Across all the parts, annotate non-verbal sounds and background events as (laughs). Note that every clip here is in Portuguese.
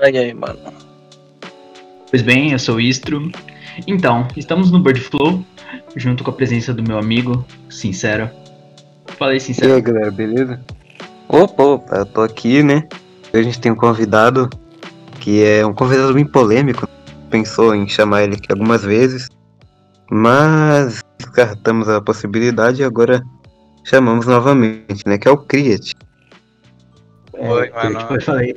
Fala e aí, mano. Pois bem, eu sou o Istro. Então, estamos no Bird Flow, junto com a presença do meu amigo, Sincero. Fala aí, E Sincero. aí, galera, beleza? Opa, opa, eu tô aqui, né? A gente tem um convidado que é um convidado bem polêmico. Pensou em chamar ele aqui algumas vezes, mas descartamos a possibilidade e agora chamamos novamente, né? Que é o Criat. Oi, mano. Pode falar aí.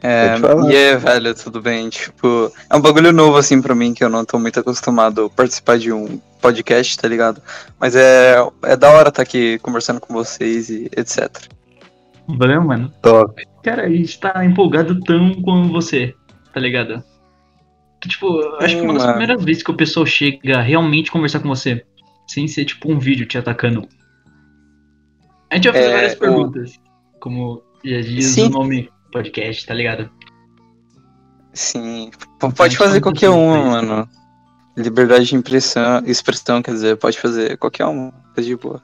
É, e aí, velho, tudo bem? Tipo, é um bagulho novo assim pra mim, que eu não tô muito acostumado a participar de um podcast, tá ligado? Mas é, é da hora estar aqui conversando com vocês e etc. Valeu, mano. Top. Cara, a gente tá empolgado tão como você, tá ligado? Que, tipo, eu acho que uma das Mano. primeiras vezes que o pessoal chega a realmente conversar com você, sem ser tipo um vídeo te atacando. A gente vai fazer É, várias o- perguntas, como já diz Sim. o nome podcast, tá ligado? Sim, pode fazer qualquer uma, mano. Liberdade de impressão, expressão, quer dizer, pode fazer qualquer uma, tá de boa.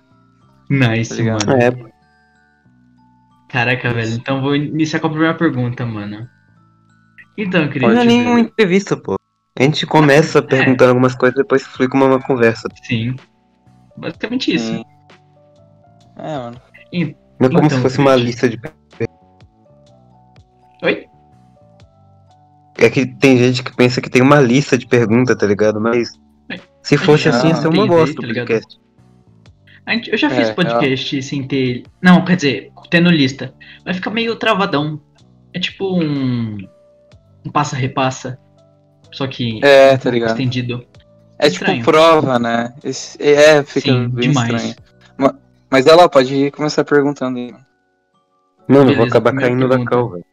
Nice, Tá mano. É, Caraca, velho. Então vou iniciar com a primeira pergunta, mano. Então, querido. não é nenhuma entrevista, pô. A gente começa perguntando algumas coisas e depois flui com uma conversa. Sim. Basicamente isso. Sim. É, mano. Não é como Então, se fosse uma lista de. Oi? É que tem gente que pensa que tem uma lista de perguntas, tá ligado? Mas se fosse Não, assim, ia ser uma bosta tá podcast. A gente- eu já É, fiz podcast sem ter. Não, quer dizer, tendo lista. Vai ficar meio travadão. É tipo um. Um passa-repassa. Só que. É, tá ligado? Estendido. É Estranho. tipo prova, né? Esse- é, fica Sim, bem demais. estranho. Ma- Mas ela pode começar perguntando aí. Mano, eu vou acabar caindo da cal, velho.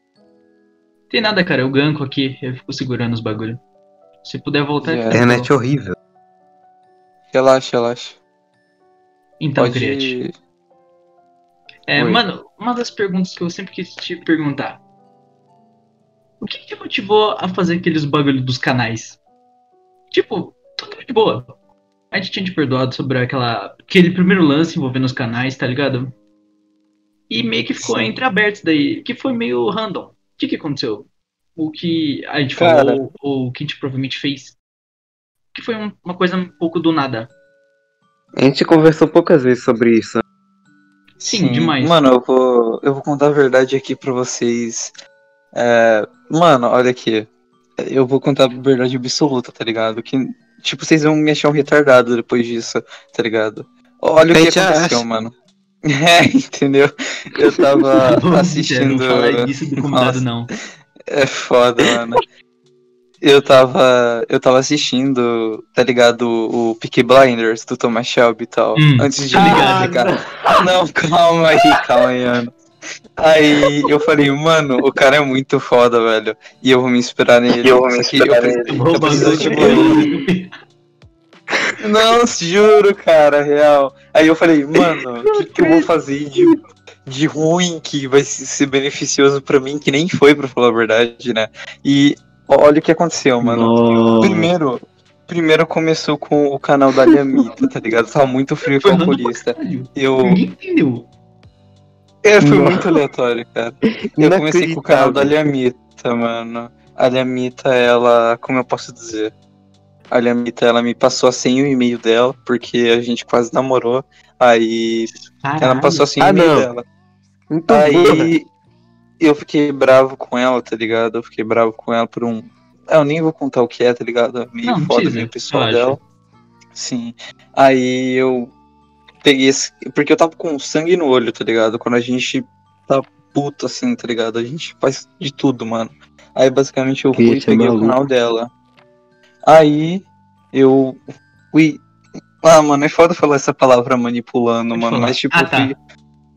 Tem nada, cara. Eu ganco aqui. Eu fico segurando os bagulho. Se puder voltar. É. fica Internet legal. horrível. Relaxa, relaxa. Então, pode. Criate. É, Oi. mano, uma das perguntas que eu sempre quis te perguntar. O que te motivou a fazer aqueles bagulho dos canais? Tipo, tudo de boa. A gente tinha te perdoado sobre aquela, aquele primeiro lance envolvendo os canais, tá ligado? E meio que ficou Sim. entre abertos daí, que foi meio random. O que que aconteceu? O que a gente Cara. falou, ou o que a gente provavelmente fez? Que foi um- uma coisa um pouco do nada. A gente conversou poucas vezes sobre isso. né? Sim, demais. Mano, eu vou, eu vou contar a verdade aqui pra vocês. É, mano, olha aqui. Eu vou contar a verdade absoluta, tá ligado? Que, tipo, vocês vão me achar um retardado depois disso, tá ligado? Olha o que aconteceu, acha. mano. É, (laughs) entendeu? Eu tava (laughs) assistindo. Não fala disso do convidado, Nossa. não. É foda, mano. Eu tava. Eu tava assistindo, tá ligado? O Peaky Blinders do Thomas Shelby e tal. Hum, antes de ligar, ligado. cara. Não, calma aí, calma aí, mano. Aí eu falei, mano, o cara é muito foda, velho. E eu vou me inspirar nele. Eu vou me inspirar eu, nele. eu preciso, tipo. Não, juro, cara, real. Aí eu falei, mano, o que, que eu vou fazer de, de ruim que vai se- ser beneficioso pra mim, que nem foi, pra falar a verdade, né? E olha o que aconteceu, mano. Primeiro, primeiro começou com o canal da Lhamita, tá ligado? Tava muito frio e calculista. Eu. Ninguém entendeu. É, foi Nossa. muito aleatório, cara. Eu comecei com o canal da Lhamita, mano. A Lhamita, ela. Como eu posso dizer? A Lhamita, ela me passou a senha e o e-mail dela, porque a gente quase namorou. Aí ela Caralho. passou a senha e Ah, o e-mail não. dela. Burra. Aí eu fiquei bravo com ela, tá ligado? Eu fiquei bravo com ela por um. Ah, Eu nem vou contar o que é, tá ligado? Meio Não, foda, meio pessoal dela. Sim. Aí eu peguei esse. Porque eu tava com sangue no olho, tá ligado? Quando a gente tá puto assim, tá ligado? A gente faz de tudo, mano. Aí basicamente eu fui e é peguei o canal dela. Aí eu fui. Ah, mano, é foda falar essa palavra manipulando, mano. falar. Mas tipo, Ah, eu tá. fui.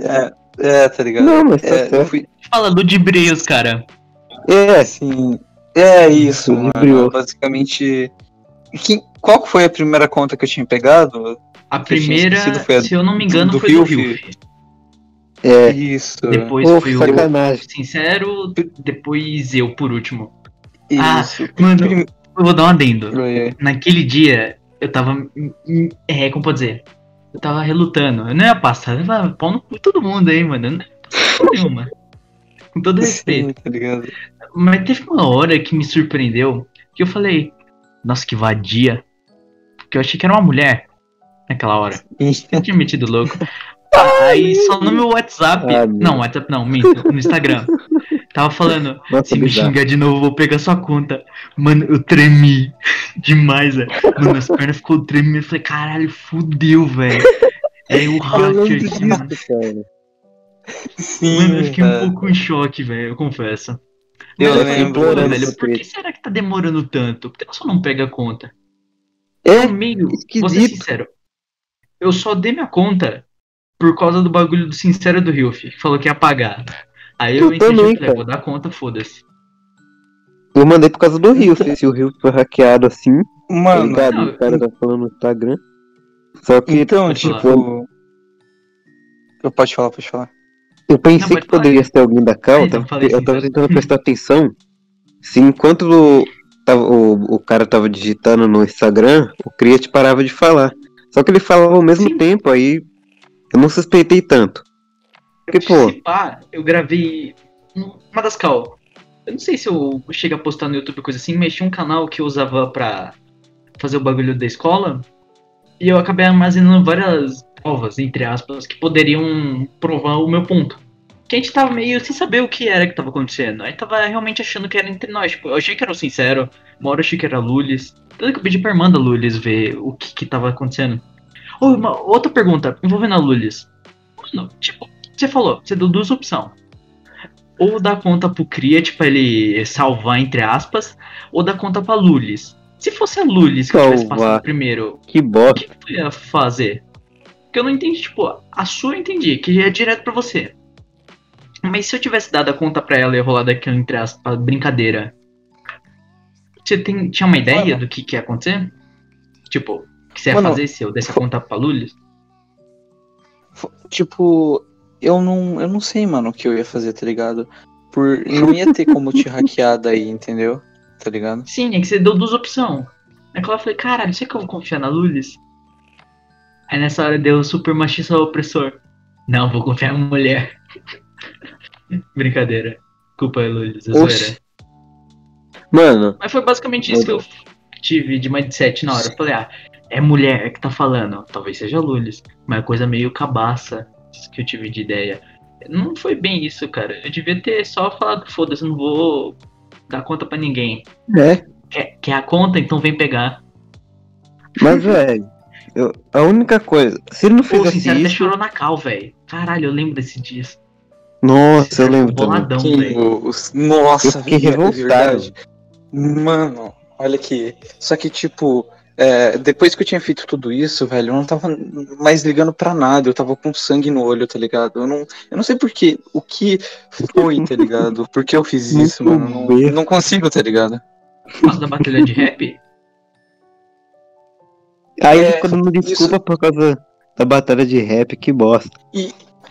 É, é, tá ligado? Não, mas tá É, eu certo. fui, Fala ludibrios, cara. É, Assim, é isso, mano. Basicamente. Que, qual foi a primeira conta que eu tinha pegado? A primeira, a se eu não me engano, do foi do Rio, Rio. é. Isso. Depois Pô, foi o sacanagem. Sincero, depois eu, por último. Ah, Isso. Mano, Prim- eu vou dar um adendo. Oi, Naquele dia, eu tava. É, como pode dizer? Eu tava relutando. Eu não ia passar. Eu ia pau no cu de todo mundo aí, mano. Eu não ia passar nenhuma. Com todo respeito. Sim, tá mas teve uma hora que me surpreendeu que eu falei, nossa, que vadia. Porque eu achei que era uma mulher naquela hora. Eu tinha metido louco. (laughs) Aí só no meu WhatsApp. Ah, não, WhatsApp não, minto, no Instagram. Tava falando, (laughs) Nossa, se me bizarro. xingar de novo, eu vou pegar sua conta. Mano, eu tremi (laughs) demais, velho. Mano, as pernas ficou tremendo. Eu falei, caralho, fudeu, velho. Aí o Eu hacker aqui, mano. cara. Sim, Mano, eu fiquei um cara. pouco em choque, velho, eu confesso. Eu Mas pô, eu lembro velho, por que será que tá demorando tanto? Por que ela só não pega a conta? É, No meio, vou ser esquisito. sincero. Eu só dei minha conta por causa do bagulho do Sincero do Rio, que falou que ia pagar. Aí eu, Eu entendi, também, falei, cara. vou dar conta, foda-se. eu mandei por causa do Rio. Se o Rio foi hackeado assim, Mano, ligado? não, o cara tá falando no Instagram. Só que então, Pode falar. tipo. Eu pode falar, pode falar. eu pensei Não, que poderia ser alguém da Cal. Eu eu sim, tava tentando prestar atenção. Se enquanto o, tava- o, o cara tava digitando no Instagram, o Criate parava de falar. Só que ele falava ao mesmo Sim. tempo, aí eu não suspeitei tanto. Porque, pô, Se pá, eu gravei uma das cal. Eu não sei se eu chego a postar no YouTube coisa assim, mas tinha um canal que eu usava pra fazer o bagulho da escola. E eu acabei armazenando várias provas, entre aspas, que poderiam provar o meu ponto. Que a gente tava meio sem saber o que era que tava acontecendo. A gente tava realmente achando que era entre nós. Tipo, eu achei que era o sincero, uma hora eu achei que era Lulis. Tanto que eu pedi pra irmã da Lulis ver o que que tava acontecendo. Oh, uma outra pergunta envolvendo a Lulis. Mano, tipo, você falou, você deu duas opções. Ou dar conta pro Criat pra ele salvar, entre aspas, ou dar conta pra Lulis. Se fosse a Lulis que eu tivesse passado primeiro, que o bosta. que tu ia fazer? Porque eu não entendi, tipo, a sua eu entendi, que é direto pra você. Mas se eu tivesse dado a conta pra ela e rolado aquilo entre aspas, brincadeira. Você tem, tinha uma ideia do que, que ia acontecer? Tipo, o que você ia Mano, fazer se eu desse a conta pra Lulis? Tipo, eu não, eu não sei, mano, o que eu ia fazer, tá ligado? Por não ia ter como te hackear daí, entendeu? Tá ligado? Sim, é que você deu duas opções. Aí eu falei, caralho, será que eu vou confiar na Lulis? Aí nessa hora deu super machista opressor. Não, vou confiar na mulher. (laughs) Brincadeira. Culpa é Lulis, é zoeira. Mano, Mas foi basicamente isso que eu tive de mindset na hora. Eu falei, ah, é mulher que tá falando. Talvez seja Lulis. Mas é coisa meio cabaça que eu tive de ideia. Não foi bem isso, cara. Eu devia ter só falado, foda-se, não vou dar conta pra ninguém. é. Quer, quer a conta? Então vem pegar. Mas, (laughs) velho, eu- a única coisa. Se ele não Pô, fizesse Sincero até isso. chorou na cal, velho. Caralho, eu lembro desse dia. Nossa, eu lembro também. Boladão, Que velho. os- Nossa, Eu fiquei é revoltado. verdade. Mano, olha aqui. Só que, tipo, é, depois que eu tinha feito tudo isso, velho, eu não tava mais ligando pra nada. Eu tava com sangue no olho, tá ligado? Eu não, eu não sei por quê. O que foi, tá ligado? Por que eu fiz isso, Muito mano? Não, não consigo, tá ligado? Por causa da batalha de rap? Aí É, ele ficou dando desculpa por causa da batalha de rap, que bosta. Eu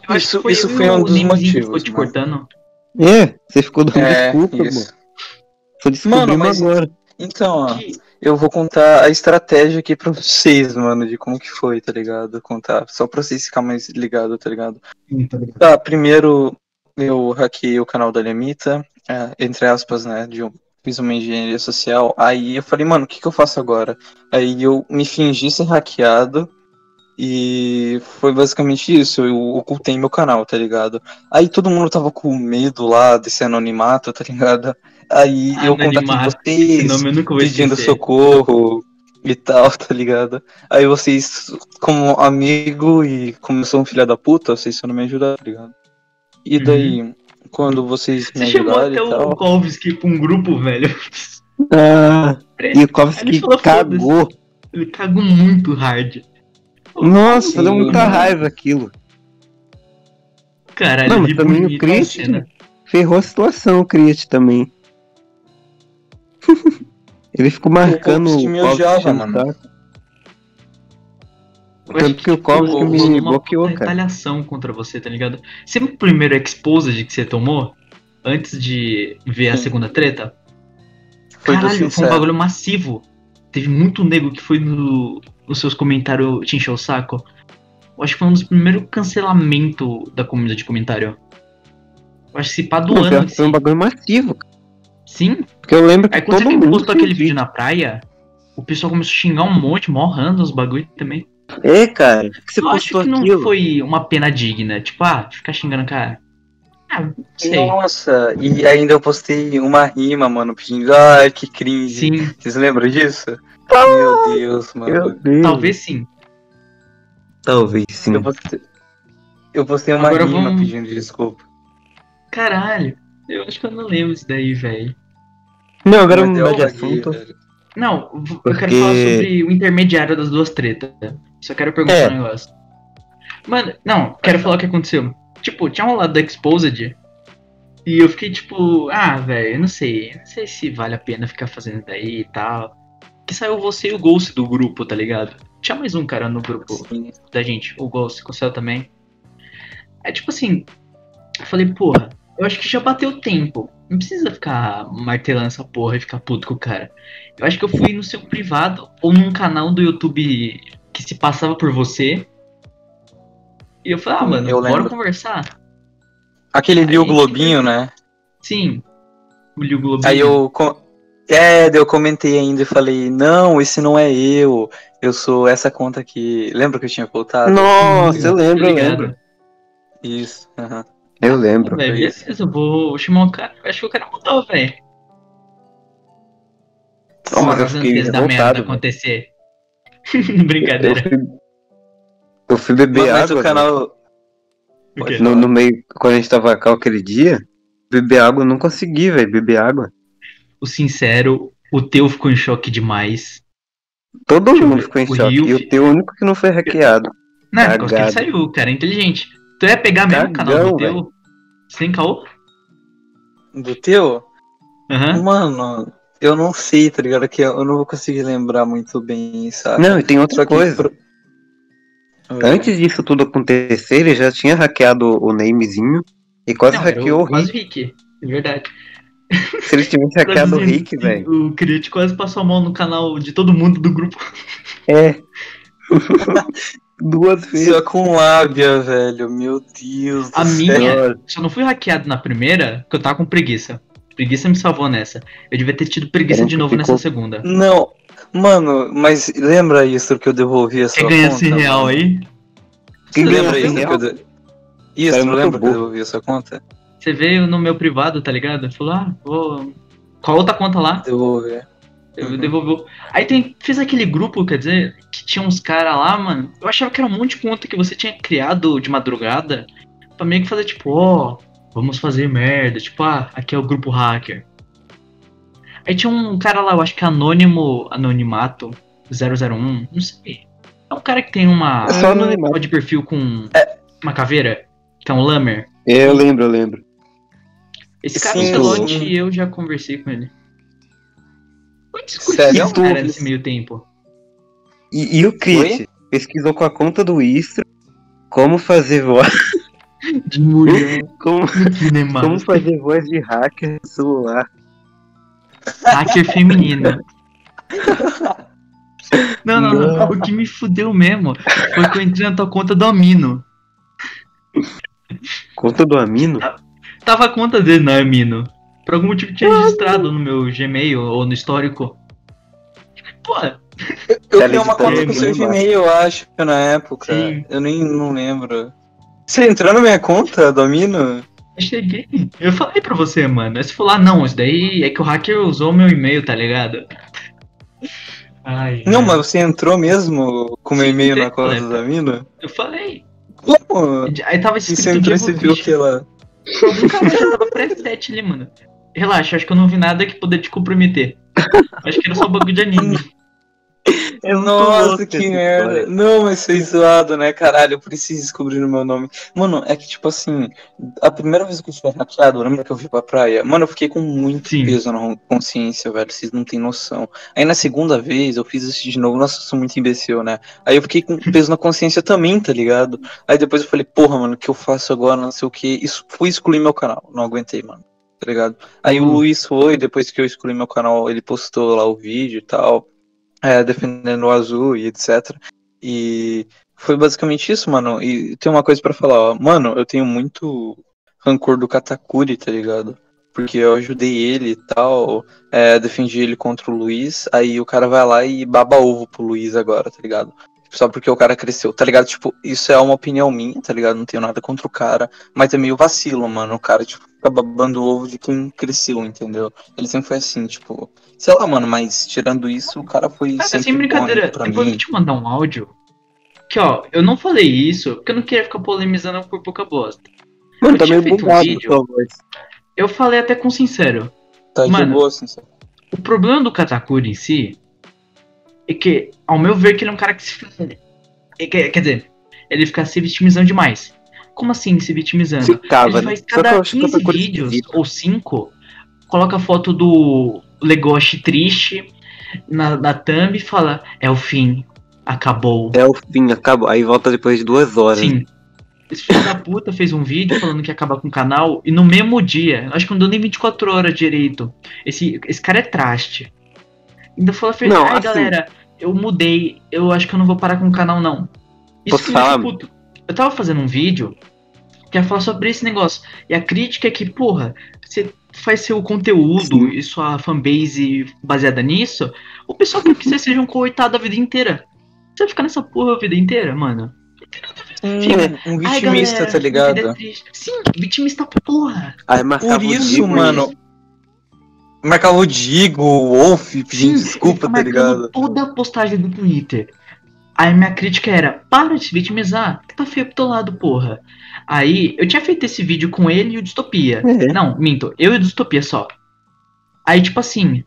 acho Isso, que foi isso foi e um dos que ficou motivos. te mano. cortando. É, você ficou dando É, desculpa, mano. isso. Só descobrimos Mano, mas- agora. Então, ó, Que- eu vou contar a estratégia aqui pra (laughs) vocês, mano, de como que foi, tá ligado? Contar, só pra vocês ficarem mais ligados, tá ligado? Tá, primeiro eu hackeei o canal da Lemita, é, entre aspas, né, de um, fiz uma engenharia social, aí eu falei, mano, o que que eu faço agora? Aí eu me fingi ser hackeado e foi basicamente isso, eu ocultei meu canal, tá ligado? Aí todo mundo tava com medo lá desse anonimato, tá ligado? Aí eu contatei Anonimato, Esse vocês, eu pedindo socorro e tal, tá ligado? Aí vocês, como amigo e como eu sou um filho da puta, vocês só não me ajudaram, tá ligado? E daí, quando vocês me Uhum. Você chamou até e o tal. Kovski pra um grupo, velho. Ah, e o Kovski cagou. Ele cagou muito hard. Nossa, Sim, deu muita mano. raiva aquilo. Caralho, Não, mas também o cena. ferrou a situação, o Criat também. (laughs) Ele ficou marcando Kovski me Kovski odiava, o mano. Tanto que o Kovski me uma bloqueou, puta cara. retaliação contra você, tá ligado? Sempre o primeiro exposed que você tomou, antes de ver a Sim. segunda treta, Foi caralho, foi um bagulho massivo. Teve muito nego que foi no, nos seus comentários te encher o saco. Eu acho que foi um dos primeiros cancelamentos da comunidade de comentário. Eu acho que se pá do Pô, ano. foi um bagulho massivo. Sim. Porque eu lembro que Aí quando todo postou aquele vídeo na praia, o pessoal começou a xingar um monte, mó rando os bagulho também. É, cara. Que você eu acho que não aquilo. foi uma pena digna. Tipo, ah, ficar xingando cara. Ah, não sei. Nossa, e ainda eu postei uma rima, mano, pedindo, ai, que cringe. Sim, Vocês lembram disso? Meu Deus, Meu mano. Deus. talvez sim. Talvez sim. Eu postei, eu postei uma Agora rima vamos- pedindo desculpa. Caralho, eu acho que eu não lembro isso daí, velho. Não, agora vamos mudar de assunto. velho. Não, v- eu Porque- quero falar sobre o intermediário das duas tretas. Só quero perguntar É. um negócio. Mano, não, quero falar o que aconteceu. Tipo, tinha um lado da Exposed. E eu fiquei tipo, ah, velho, não sei. Não sei se vale a pena ficar fazendo isso daí e tal. Que saiu você e o Ghost do grupo, tá ligado? Tinha mais um cara no grupo Sim. da gente, o Ghost, com o céu também. É tipo assim, eu falei, porra, eu acho que já bateu o tempo. Não precisa ficar martelando essa porra e ficar puto com o cara. Eu acho que eu fui no seu privado ou num canal do YouTube que se passava por você. E eu falei, ah, Sim, mano, eu bora lembro. conversar. Aquele Liu Globinho, né? Sim. O Liu Globinho. Aí eu. É, eu comentei ainda e falei, não, esse não é eu. Eu sou essa conta aqui. Lembra que eu tinha voltado? Nossa, eu Tá lembro, eu ligado? lembro. Isso. aham. Eu lembro. Velho, beleza, eu vou chamar o cara. Eu acho que o cara mudou, velho. Não, mas eu fiquei antes da merda revoltado. acontecer. (laughs) Eu Brincadeira. fui, eu fui beber Mas água. o canal. O quê? No, no meio, quando a gente tava cá aquele dia, beber água eu não consegui, velho, beber água. O sincero, o teu ficou em choque demais. Todo Deixa eu mundo ver, ficou em o choque. Rio E o teu único que não foi hackeado. Não, por causa que ele saiu, o cara é inteligente. Tu ia pegar mesmo o canal do Cagão, teu? Sem caô? Do teu? Aham. Mano, eu não sei, tá ligado? Que eu não vou conseguir lembrar muito bem, sabe? Não, e tem outra coisa. pro- Antes disso tudo acontecer, ele já tinha hackeado o namezinho e quase Não, hackeou o quase Rick. Rick. É verdade. (laughs) Se ele tivesse hackeado o Rick, velho. O Criate quase passou a mão no canal de todo mundo do grupo. É. (laughs) Duas vezes. Só com lábia, velho. Meu Deus do A céu. minha, só não fui hackeado na primeira, porque eu tava com preguiça. Preguiça me salvou nessa. Eu devia ter tido preguiça de novo ficou- nessa segunda. Não, mano, mas lembra isso que eu devolvi a sua Quer ganhar conta? esse real mano? aí? Quem Você ganhou lembra isso que eu de... Isso, Cara, não lembra que eu devolvi a sua conta? Você veio no meu privado, tá ligado? Falou, ah, vou. Qual outra conta lá? Devolvi. Eu Uhum. devolveu. Aí tem, fez aquele grupo, quer dizer, que tinha uns caras lá, mano. Eu achava que era um monte de conta que você tinha criado de madrugada pra meio que fazer tipo, ó, vamos fazer merda. Tipo, ah, aqui é o grupo hacker. Aí tinha um cara lá, eu acho que é Anônimo Anonimato 001, não sei. É um cara que tem uma É só anonimato. de perfil com uma caveira, que é um Lamer. Eu lembro, eu lembro. Esse cara Sim, no Celote sim. e eu já conversei com ele. Sério? com o cara nesse meio tempo. E, e o Crit pesquisou com a conta do Istro como fazer voz. De (laughs) mulher Como, como fazer voz de hacker no celular. Hacker feminino. (laughs) Não, não, não. O que me fudeu mesmo foi que eu entrei na tua conta do Amino. Conta do Amino? Tava a conta dele na Amino. Por algum motivo tinha registrado no meu Gmail ou no histórico. Pô, Eu criei uma conta com seu. Gmail, eu acho, na época. Sim. Eu nem não lembro. Você entrou na minha conta, Domino? eu cheguei. Eu falei pra você, mano. Aí você falou, ah, não, isso daí é que o hacker usou meu e-mail, tá ligado? Ai, Não, ai. mas você entrou mesmo com meu e-mail na conta do Domino? Eu falei. Como? Aí tava E escrito você entrou e você Diego viu que ela. Algum cara tava preset ali, mano. Relaxa, acho que eu não vi nada que poderia te comprometer. Acho que era só um bagulho de anime. É Nossa, que merda. história. Não, mas foi zoado, né, caralho? Eu preciso descobrir o meu nome. Mano, é que, tipo assim, a primeira vez que eu fui hackeado, lembra que eu fui pra praia? Mano, eu fiquei com muito Sim. peso na consciência, velho. Vocês não têm noção. Aí na segunda vez eu fiz isso de novo. Nossa, eu sou muito imbecil, né? Aí eu fiquei com peso na consciência também, tá ligado? Aí depois eu falei, porra, mano, o que eu faço agora? Não sei o que. Isso fui excluir meu canal. Não aguentei, mano. Tá ligado? Aí o Uhum. Luiz foi, depois que eu excluí meu canal, ele postou lá o vídeo e tal é, defendendo o azul e etc. E foi basicamente isso, mano. E tem uma coisa pra falar, ó. Mano, eu tenho muito rancor do Katakuri, tá ligado? porque eu ajudei ele e tal, é, defendi ele contra o Luiz, aí o cara vai lá e baba ovo pro Luiz agora, tá ligado? Só porque o cara cresceu, tá ligado? Tipo, isso é uma opinião minha, tá ligado? Não tenho nada contra o cara, mas é meio vacilo, mano. O cara, tipo, fica babando o ovo de quem cresceu, entendeu? Ele sempre foi assim, tipo, sei lá, mano, mas tirando isso, o cara foi Cara, sempre sem brincadeira, bom pra depois eu mim. te mandar um áudio. Que ó, eu não falei isso porque eu não queria ficar polemizando por pouca bosta. Mano, Eu tá meio feito um bugado vídeo. Eu falei até com sincero. Tá de Mano, boa, assim, sabe? O problema do Katakuri em si é que, ao meu ver, que ele é um cara que se. é que- Quer dizer, ele fica se vitimizando demais. Como assim se vitimizando? Ficava, ele né? faz cada acho que 15 outra coisa vídeos ou 5, coloca a foto do Legoshi triste na, na thumb e fala: É o fim, acabou. É o fim, acabou. Aí volta depois de duas horas. Sim. Esse filho da puta fez um vídeo falando que ia acabar com o canal e no mesmo dia, acho que não deu nem 24 horas direito. Esse, esse cara é traste. Ainda falou assim, Não, ai assim- galera, eu mudei, eu acho que eu não vou parar com o canal não. Isso Posso que falar? puto. Eu tava fazendo um vídeo que ia falar sobre esse negócio. E a crítica é que, porra, você faz seu conteúdo Sim. e sua fanbase baseada nisso, o pessoal quer que você seja um coitado a vida inteira. Você vai ficar nessa porra a vida inteira, mano? Fica, Um Ai, vitimista, galera, tá é ligado? Sim, vitimista porra. Marcava Por isso, mano. Marcava o Digo, o Wolf, Sim, pedindo desculpa, tá marcando ligado? Toda a postagem do Twitter. Aí minha crítica era, para de se vitimizar, que tá feio pro teu lado, porra. Aí, eu tinha feito esse vídeo com ele e o Distopia. É. Não, minto, eu e o Distopia só. Aí, tipo assim,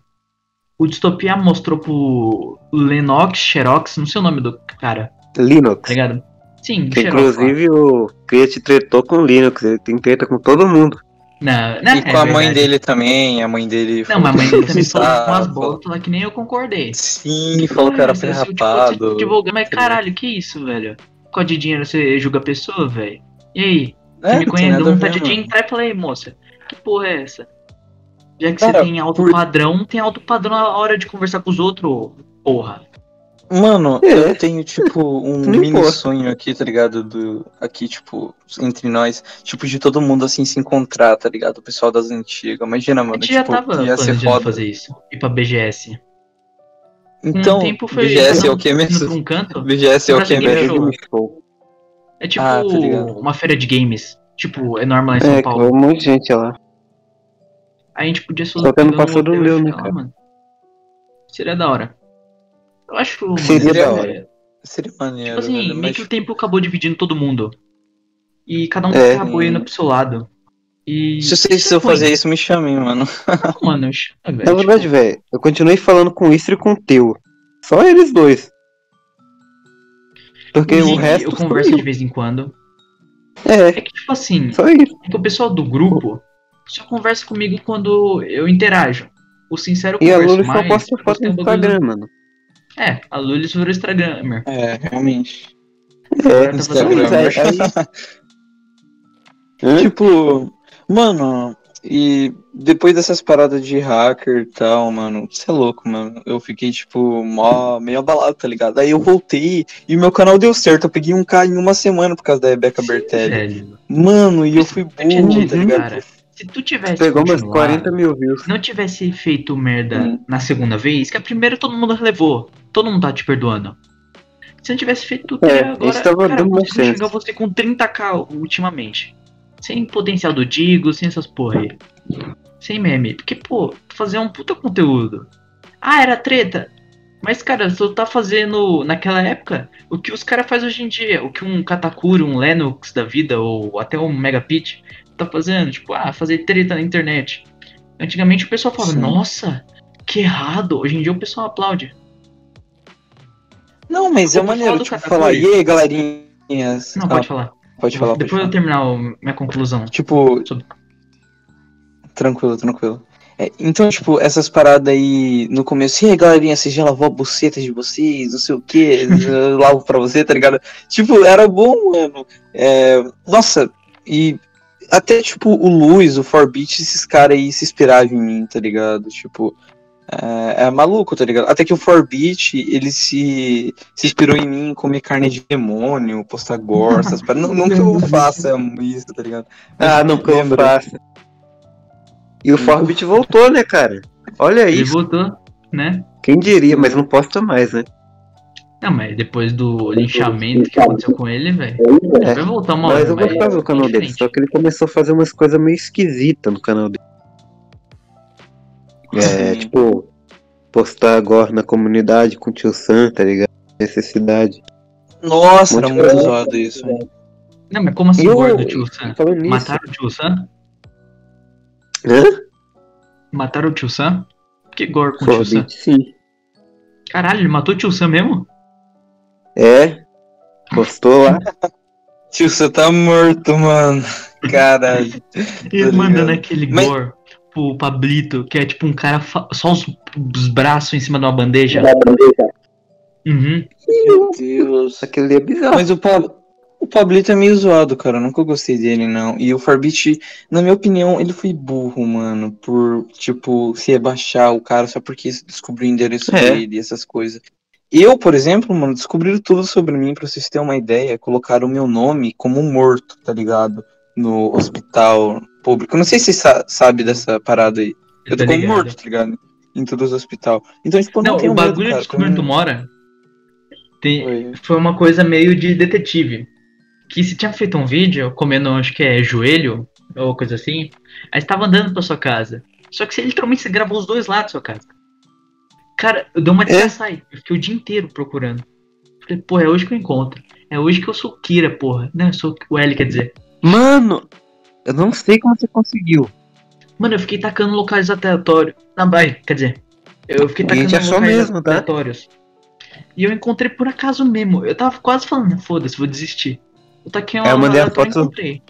o Distopia mostrou pro Lennox, Xerox, não sei o nome do cara, Linux. tá ligado? Sim, Xerox. lá. inclusive o Fiat tretou com o Linux, ele tem treta com todo mundo. Não, não, E é com a mãe verdade. dele também, a mãe dele. Não, mas a mãe dele também falou (laughs) Ah, umas falou- bolas lá que nem eu concordei. Sim, falou que era se, tipo, pré-rapado. você divulga- Mas caralho, que isso, velho? Com de dinheiro você julga a pessoa, velho? E aí? Você É, me não tem conhece, a vontade de entrar e falar, ei, moça, que porra é essa? Já que Cara, você tem alto por- padrão, tem alto padrão na hora de conversar com os outros, porra. Mano, É. eu tenho, tipo, um Não mini importa. sonho aqui, tá ligado? Do, aqui, tipo, entre nós. Tipo, de todo mundo, assim, se encontrar, tá ligado? O pessoal das antigas. Imagina, A mano, gente já tipo, tava ia ser planejando foda. fazer isso. Ir pra BGS. Então, um tempo foi BGS é o que mesmo? um canto. BGS é o que mesmo? É tipo Ah, tá ligado. uma feira de games. Tipo, enorme lá em São É, Paulo. vai um monte de gente lá. Aí a gente podia só Só que passado hotel deu, e né, lá, cara? Seria da hora. Eu acho, Seria da da hora. Seria maneiro, Tipo assim, velho, meio mas... que o tempo acabou dividindo todo mundo. E cada um É. acabou indo pro seu lado. E. Se vocês é precisam ruim. fazer isso, me chamem, mano. Não, mano, chega, velho. Na verdade, tipo, velho, eu continuei falando com o Istro e com o Teu. Só eles dois. Porque o resto. eu converso de vez em quando. eu. É, É que, tipo assim, só isso. é que o pessoal do grupo só conversa comigo quando eu interajo. O sincero eu E a Lulu só mais. posta foto no Instagram, mano. É, a Lully virou Instagramer. É, realmente. É, tá fazendo isso. Aí? Tipo, mano, e depois dessas paradas de hacker e tal, mano, você é louco, mano. Eu fiquei, tipo, mó, meio abalado, tá ligado? Aí eu voltei e o meu canal deu certo. Eu peguei um K em uma semana por causa da Rebeca Bertelli. Mano, e eu fui burro, tá ligado? cara, se tu tivesse Pegou umas continuado, 40 mil views. não tivesse feito merda Hum. na segunda vez, que a primeira todo mundo relevou. Todo mundo tá te perdoando. Se não tivesse feito tudo, É, agora, cara, dando chegar você com 30k ultimamente. Sem potencial do Digo, sem essas porra aí. Sem meme. Porque, pô, fazer um puta conteúdo. Ah, era treta. Mas, cara, tu tá fazendo naquela época o que os caras fazem hoje em dia. O que um Katakuri, um Lennox da vida, ou até um Megapit tá fazendo. Tipo, ah, fazer treta na internet. Antigamente o pessoal falava, Sim. nossa, que errado. Hoje em dia o pessoal aplaude. Não, mas Eu é vou maneiro, tipo, falar, e aí, galerinhas? Não, Ah, pode falar. pode falar, pode Depois eu falar. terminar minha conclusão. Tipo, Sobre- tranquilo, tranquilo. É, então, tipo, essas paradas aí no começo, e aí, galerinha, vocês já lavou a buceta de vocês, não sei o que, (laughs) eu lavo pra você, tá ligado? Tipo, era bom, mano. É, nossa, e até, tipo, o Luiz, o Forbit, esses caras aí se inspiravam em mim, tá ligado? Tipo, é, é maluco, tá ligado? Até que o Forbit, ele se, se inspirou em mim em comer carne de demônio, postar gore, essas. (laughs) Não, não que eu faça isso, tá ligado? Ah, não que eu faço. E o Forbit voltou, né, cara? Olha Ele isso. voltou, né? Quem diria, mas não posta mais, né? Não, mas depois do linchamento que aconteceu com ele, velho. É. Vai voltar uma Mas hora, eu gostava do canal dele, só que ele começou a fazer umas coisas meio esquisitas no canal dele. É, Sim. tipo, postar agora na comunidade com o tio Sam, tá ligado? Necessidade. Nossa, era Muito muito zoado isso. velho. Não, mas como assim, E o- gordo, tio Sam? Mataram o tio Sam? Hã? Mataram o tio Sam? Que gore com o tio Sam? Sim. Caralho, ele matou o tio Sam mesmo? É. Postou lá. (laughs) Tio, você tá morto, mano. Caralho. (laughs) Ele Tá mandando aquele Mas- gore pro Pablito, que é tipo um cara só os, os braços em cima de uma bandeja. Uhum. Meu Deus. Aquele é bizarro. Mas o, Pab... o Pablito é meio zoado, cara. Eu nunca gostei dele, não. E o Farbit, na minha opinião, ele foi burro, mano. Por, tipo, se rebaixar o cara só porque descobriu o endereço É. dele e essas coisas. Eu, por exemplo, mano, descobriram tudo sobre mim, pra vocês terem uma ideia. Colocaram o meu nome como morto, tá ligado? No hospital público. Não sei se você sa sabe dessa parada aí. Eu tô Tá como morto, tá ligado? Em todos os hospitais. Então, tipo, eu não, Não, tenho o medo, bagulho cara, de como tu mora tem, Foi. uma coisa meio de detetive. Que se tinha feito um vídeo comendo, acho que é joelho, ou coisa assim, aí você tava andando pra sua casa. Só que você literalmente gravou os dois lados da sua casa. Cara, eu dei uma descansada aí. Eu fiquei o dia inteiro procurando. Falei, pô, é hoje que eu encontro. É hoje que eu sou Kira, porra. Não, eu sou o L, quer dizer. Mano, eu não sei como você conseguiu. Mano, eu fiquei tacando locais aleatórios. Na baia, quer dizer. Eu fiquei gente tacando achou locais mesmo, tá? aleatórios. E eu encontrei por acaso mesmo. Eu tava quase falando, foda-se, vou desistir. Eu taquei uma É, eu mandei a foto- encontrei.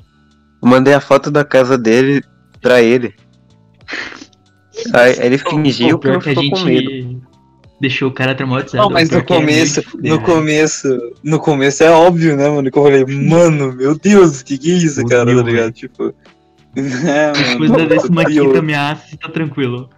Eu mandei a foto da casa dele pra ele. (laughs) Aí ele fingiu Pô, que pior eu que a ficou com medo. Deixou o cara traumatizado. Não, mas no é começo, fuder, no né? começo, no começo é óbvio, né, mano? Que eu falei, mano, meu Deus, que que é isso, cara, tá velho. ligado? Tipo. (laughs) É, Depois mano. da décima quinta ameaça, tá tranquilo.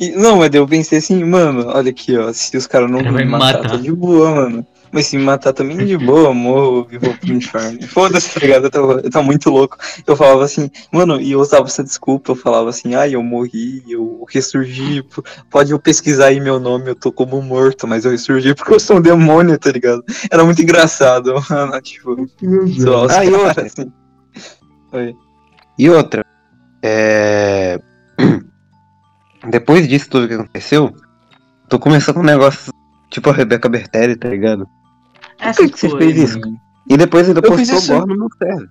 e- Não, mas eu pensei assim, mano, olha aqui, ó, se os caras não Cara, me matar, matar. tá de boa, mano. Mas se me matar também de boa, morro e vou pro inferno. (laughs) Foda-se, tá ligado? Eu tava, eu tava muito louco. Eu falava assim, mano, e eu usava essa desculpa, eu falava assim, ai, eu morri, eu ressurgi, pode eu pesquisar aí meu nome, eu tô como morto, mas eu ressurgi porque eu sou um demônio, tá ligado? Era muito engraçado, (laughs) mano, tipo, os Ah, e caras, outra? assim. Oi. E outra, é... (clears throat) Depois disso tudo que aconteceu, tô começando um negócio tipo a Rebeca Bertelli, tá ligado? Essa que que você fez isso? E depois ainda Eu postou isso. agora no meu server.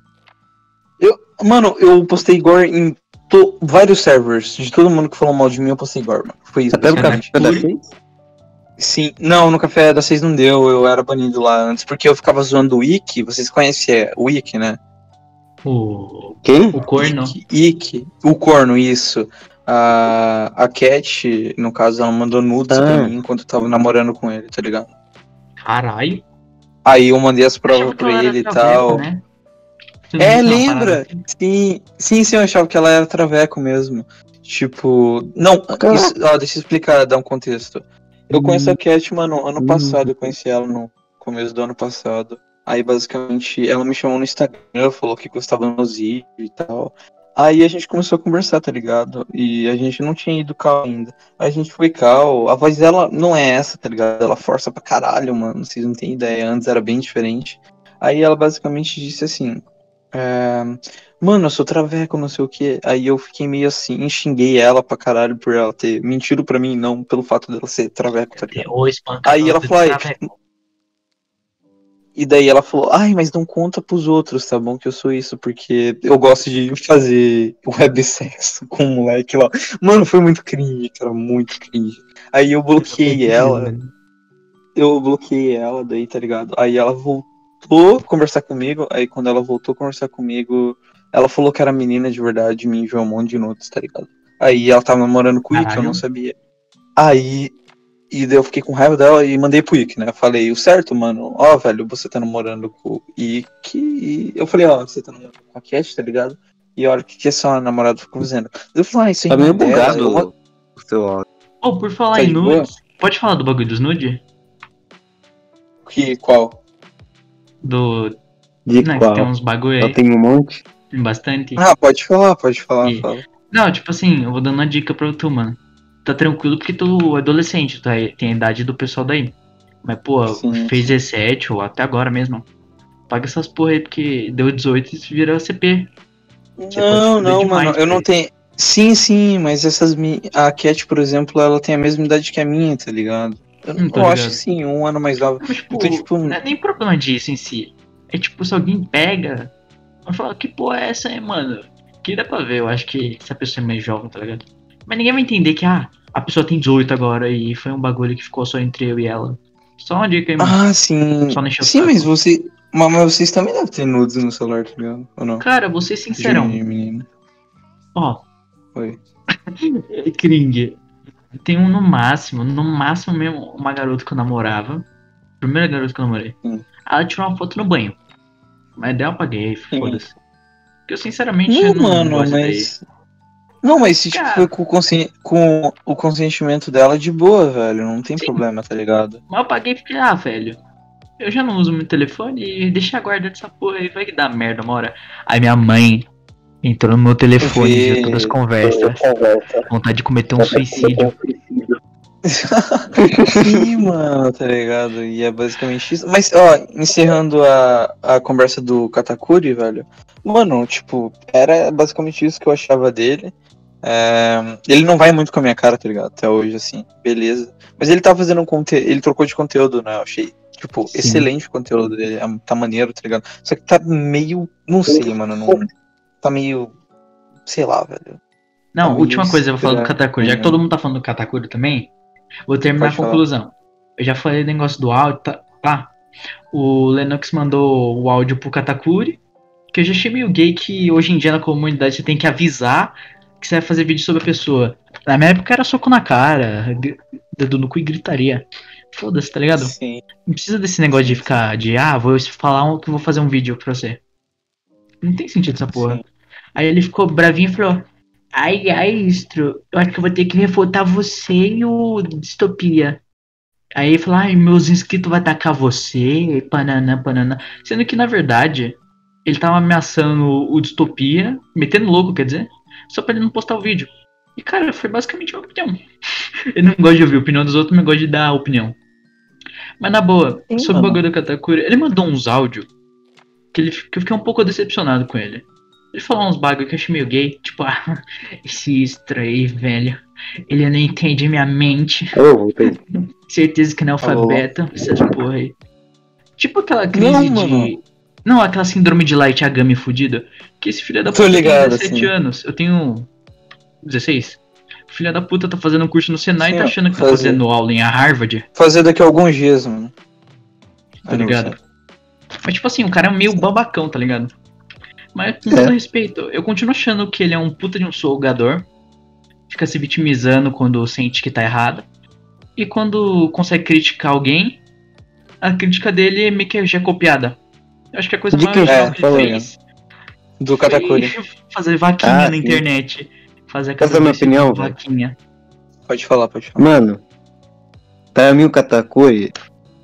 Mano, eu postei gore em to- vários servers, de todo mundo que falou mal de mim, eu postei gore, mano. Foi isso. Até no café da seis? Sim, não, no café da seis não deu, eu era banido lá antes, porque eu ficava zoando o Wiki, vocês conhecem é, o Wiki, né? O, Quem? o corno. Wiki, o corno, isso. A, a Cat, no caso, ela mandou nudes Ah. pra mim enquanto eu tava namorando com ele, tá ligado? Caralho. Aí eu mandei as provas pra ele e tal. né? É, uma lembra? assim? Sim, sim, sim, eu achava que ela era traveco mesmo. Tipo, não, isso, ó, deixa eu explicar, dar um contexto. Eu Hum. conheço a Cat, mano, ano Hum. passado, eu conheci ela no começo do ano passado. Aí, basicamente, ela me chamou no Instagram, falou que gostava dos vídeos e tal. Aí a gente começou a conversar, tá ligado? E a gente não tinha ido cal ainda. Aí a gente foi cal. A voz dela não é essa, tá ligado? Ela força pra caralho, mano. Vocês não têm ideia. Antes era bem diferente. Aí ela basicamente disse assim: é, Mano, eu sou traveco, não sei o que. Aí eu fiquei meio assim, xinguei ela pra caralho por ela ter mentido pra mim, não pelo fato dela ser traveco, tá ligado? É Aí ela falou, "Ai, traveco. E daí ela falou, ai, mas não conta pros outros, tá bom? Que eu sou isso, porque eu gosto de fazer websexo (laughs) com um moleque lá. Mano, foi muito cringe, cara, muito cringe. Aí eu bloqueei ela, eu bloqueei ela daí, tá ligado? Aí ela voltou a conversar comigo, aí quando ela voltou a conversar comigo, ela falou que era menina de verdade, me enviou um monte de nudes, tá ligado? Aí ela tava namorando com o eu não sabia. Aí, e daí eu fiquei com raiva dela e mandei pro Ick, né? Eu falei, o certo, mano, ó, velho, você tá namorando com o Ick, e eu falei, ó, você tá namorando com a Cat, tá ligado? E a hora que que sua namorada ficou fazendo? Eu falei, ah, isso aí Tá é meio dela, eu- bugado o seu áudio. Oh, por falar Tá em de boa? nudes, pode falar do bagulho dos nude? Que, qual? Do. De Não, que qual? tem uns bagulho Só aí, tem um monte? tem bastante. Ah, pode falar, pode falar, E- fala. Não, tipo assim, eu vou dando uma dica pra tu, mano. Tá tranquilo porque tu é adolescente, tu é- tem a idade do pessoal daí. Mas, pô, Sim. fez 17 ou até agora mesmo. Paga essas porra aí, porque deu 18 e vira CP. Você Não, não, demais, mano, eu não tenho. Sim, sim, mas essas. mi- A Cat, por exemplo, ela tem a mesma idade que a minha, tá ligado? Eu, tô eu acho sim, um ano mais nova. Mas, tipo, Então, tipo, não é nem problema disso em si. É tipo, se alguém pega, vai falar, que porra é essa aí, mano? Que dá pra ver, eu acho que se a pessoa é mais jovem, tá ligado? Mas ninguém vai entender que, ah, a pessoa tem 18 agora e foi um bagulho que ficou só entre eu e ela. Só uma dica aí, mano. Ah, sim. Só Sim, mas você. Mas vocês também devem ter nudes no celular, tá ligado? Ou não? Cara, vou ser sincerão. Menino. Ó, Oi. (laughs) Kring, tem um no máximo, no máximo mesmo, uma garota que eu namorava. Primeira garota que eu namorei. Hum. Ela tirou uma foto no banho. Mas daí eu apaguei, foda-se. Porque eu sinceramente Não, não mano, mas. Não, mas se tipo, foi com o, consen- com o consentimento dela de boa, velho. Não tem Sim. problema, tá ligado? Mas eu apaguei porque, ah, velho, eu já não uso meu telefone e deixa guardar essa porra aí, vai que dá merda uma hora. Aí minha mãe entrou no meu telefone, Vê. viu todas as conversas, vontade de cometer um (laughs) suicídio. Sim, mano, tá ligado? E é basicamente isso. Mas, ó, encerrando a, a conversa do Katakuri, velho. Mano, tipo, era basicamente isso que eu achava dele. É, ele não vai muito com a minha cara, tá ligado? Até hoje, assim, beleza. Mas ele tá fazendo um conteúdo. Ele trocou de conteúdo, né? Eu achei, tipo, Sim. excelente o conteúdo dele. é- Tá maneiro, tá ligado? Só que tá meio. Não sei, mano. Não, tá meio. Sei lá, velho. Não, Amigo, última coisa, eu vou falar do? Katakuri. Já que todo mundo tá falando do Katakuri também, vou terminar Pode a falar. conclusão. Eu já falei do negócio do áudio, tá? Ah, o Lennox mandou o áudio pro Katakuri, que eu já achei meio gay que hoje em dia na comunidade você tem que avisar que você vai fazer vídeo sobre a pessoa. Na minha época era soco na cara, dedo no cu e gritaria. Foda-se, tá ligado? Sim. Não precisa desse negócio de ficar de, ah, vou falar um, que vou fazer um vídeo pra você. Não tem sentido essa porra. Sim. Aí ele ficou bravinho e falou: Ai, ai, Istro, eu acho que eu vou ter que refutar você e o Distopia. Aí ele falou: Ai, meus inscritos vão atacar você, pananã, pananã. Sendo que na verdade, ele tava ameaçando o Distopia, metendo louco, quer dizer, só pra ele não postar o vídeo. E cara, foi basicamente uma opinião. (laughs) ele não gosta de ouvir a opinião dos outros, mas gosta de dar a opinião. Mas na boa, Sim, sobre o mano. bagulho do Katakuri, ele mandou uns áudios que, ele, que eu fiquei um pouco decepcionado com ele. Ele falou uns bagulho que eu achei meio gay, tipo, ah, (laughs) esse Istra aí, velho. Ele não entende minha mente. Voltei. Certeza que não é alfabeto, essas porra aí. Tipo aquela crise Não, de. mano. Não, aquela síndrome de Light Yagami fudida. Que esse filho da puta ligado, tem 17 assim. anos. Eu tenho 16. O filho da puta tá fazendo um curso no Senai e Sim, tá ó, achando que tá fazer. fazendo aula em Harvard. Fazer daqui a alguns dias, mano. Tá ligado? Mas tipo assim, o cara é meio babacão, tá ligado? Mas com É. todo respeito, eu continuo achando que ele é um puta de um solgador. Fica se vitimizando quando sente que tá errado. E quando consegue criticar alguém, a crítica dele é meio que já é copiada. Eu acho que a coisa De mais legal É, que ele fez Do Katakuri. (laughs) fazer vaquinha Ah, na internet. Fazer Essa é a minha opinião, vaquinha. Pode falar, pode falar. Mano, pra mim o Katakuri,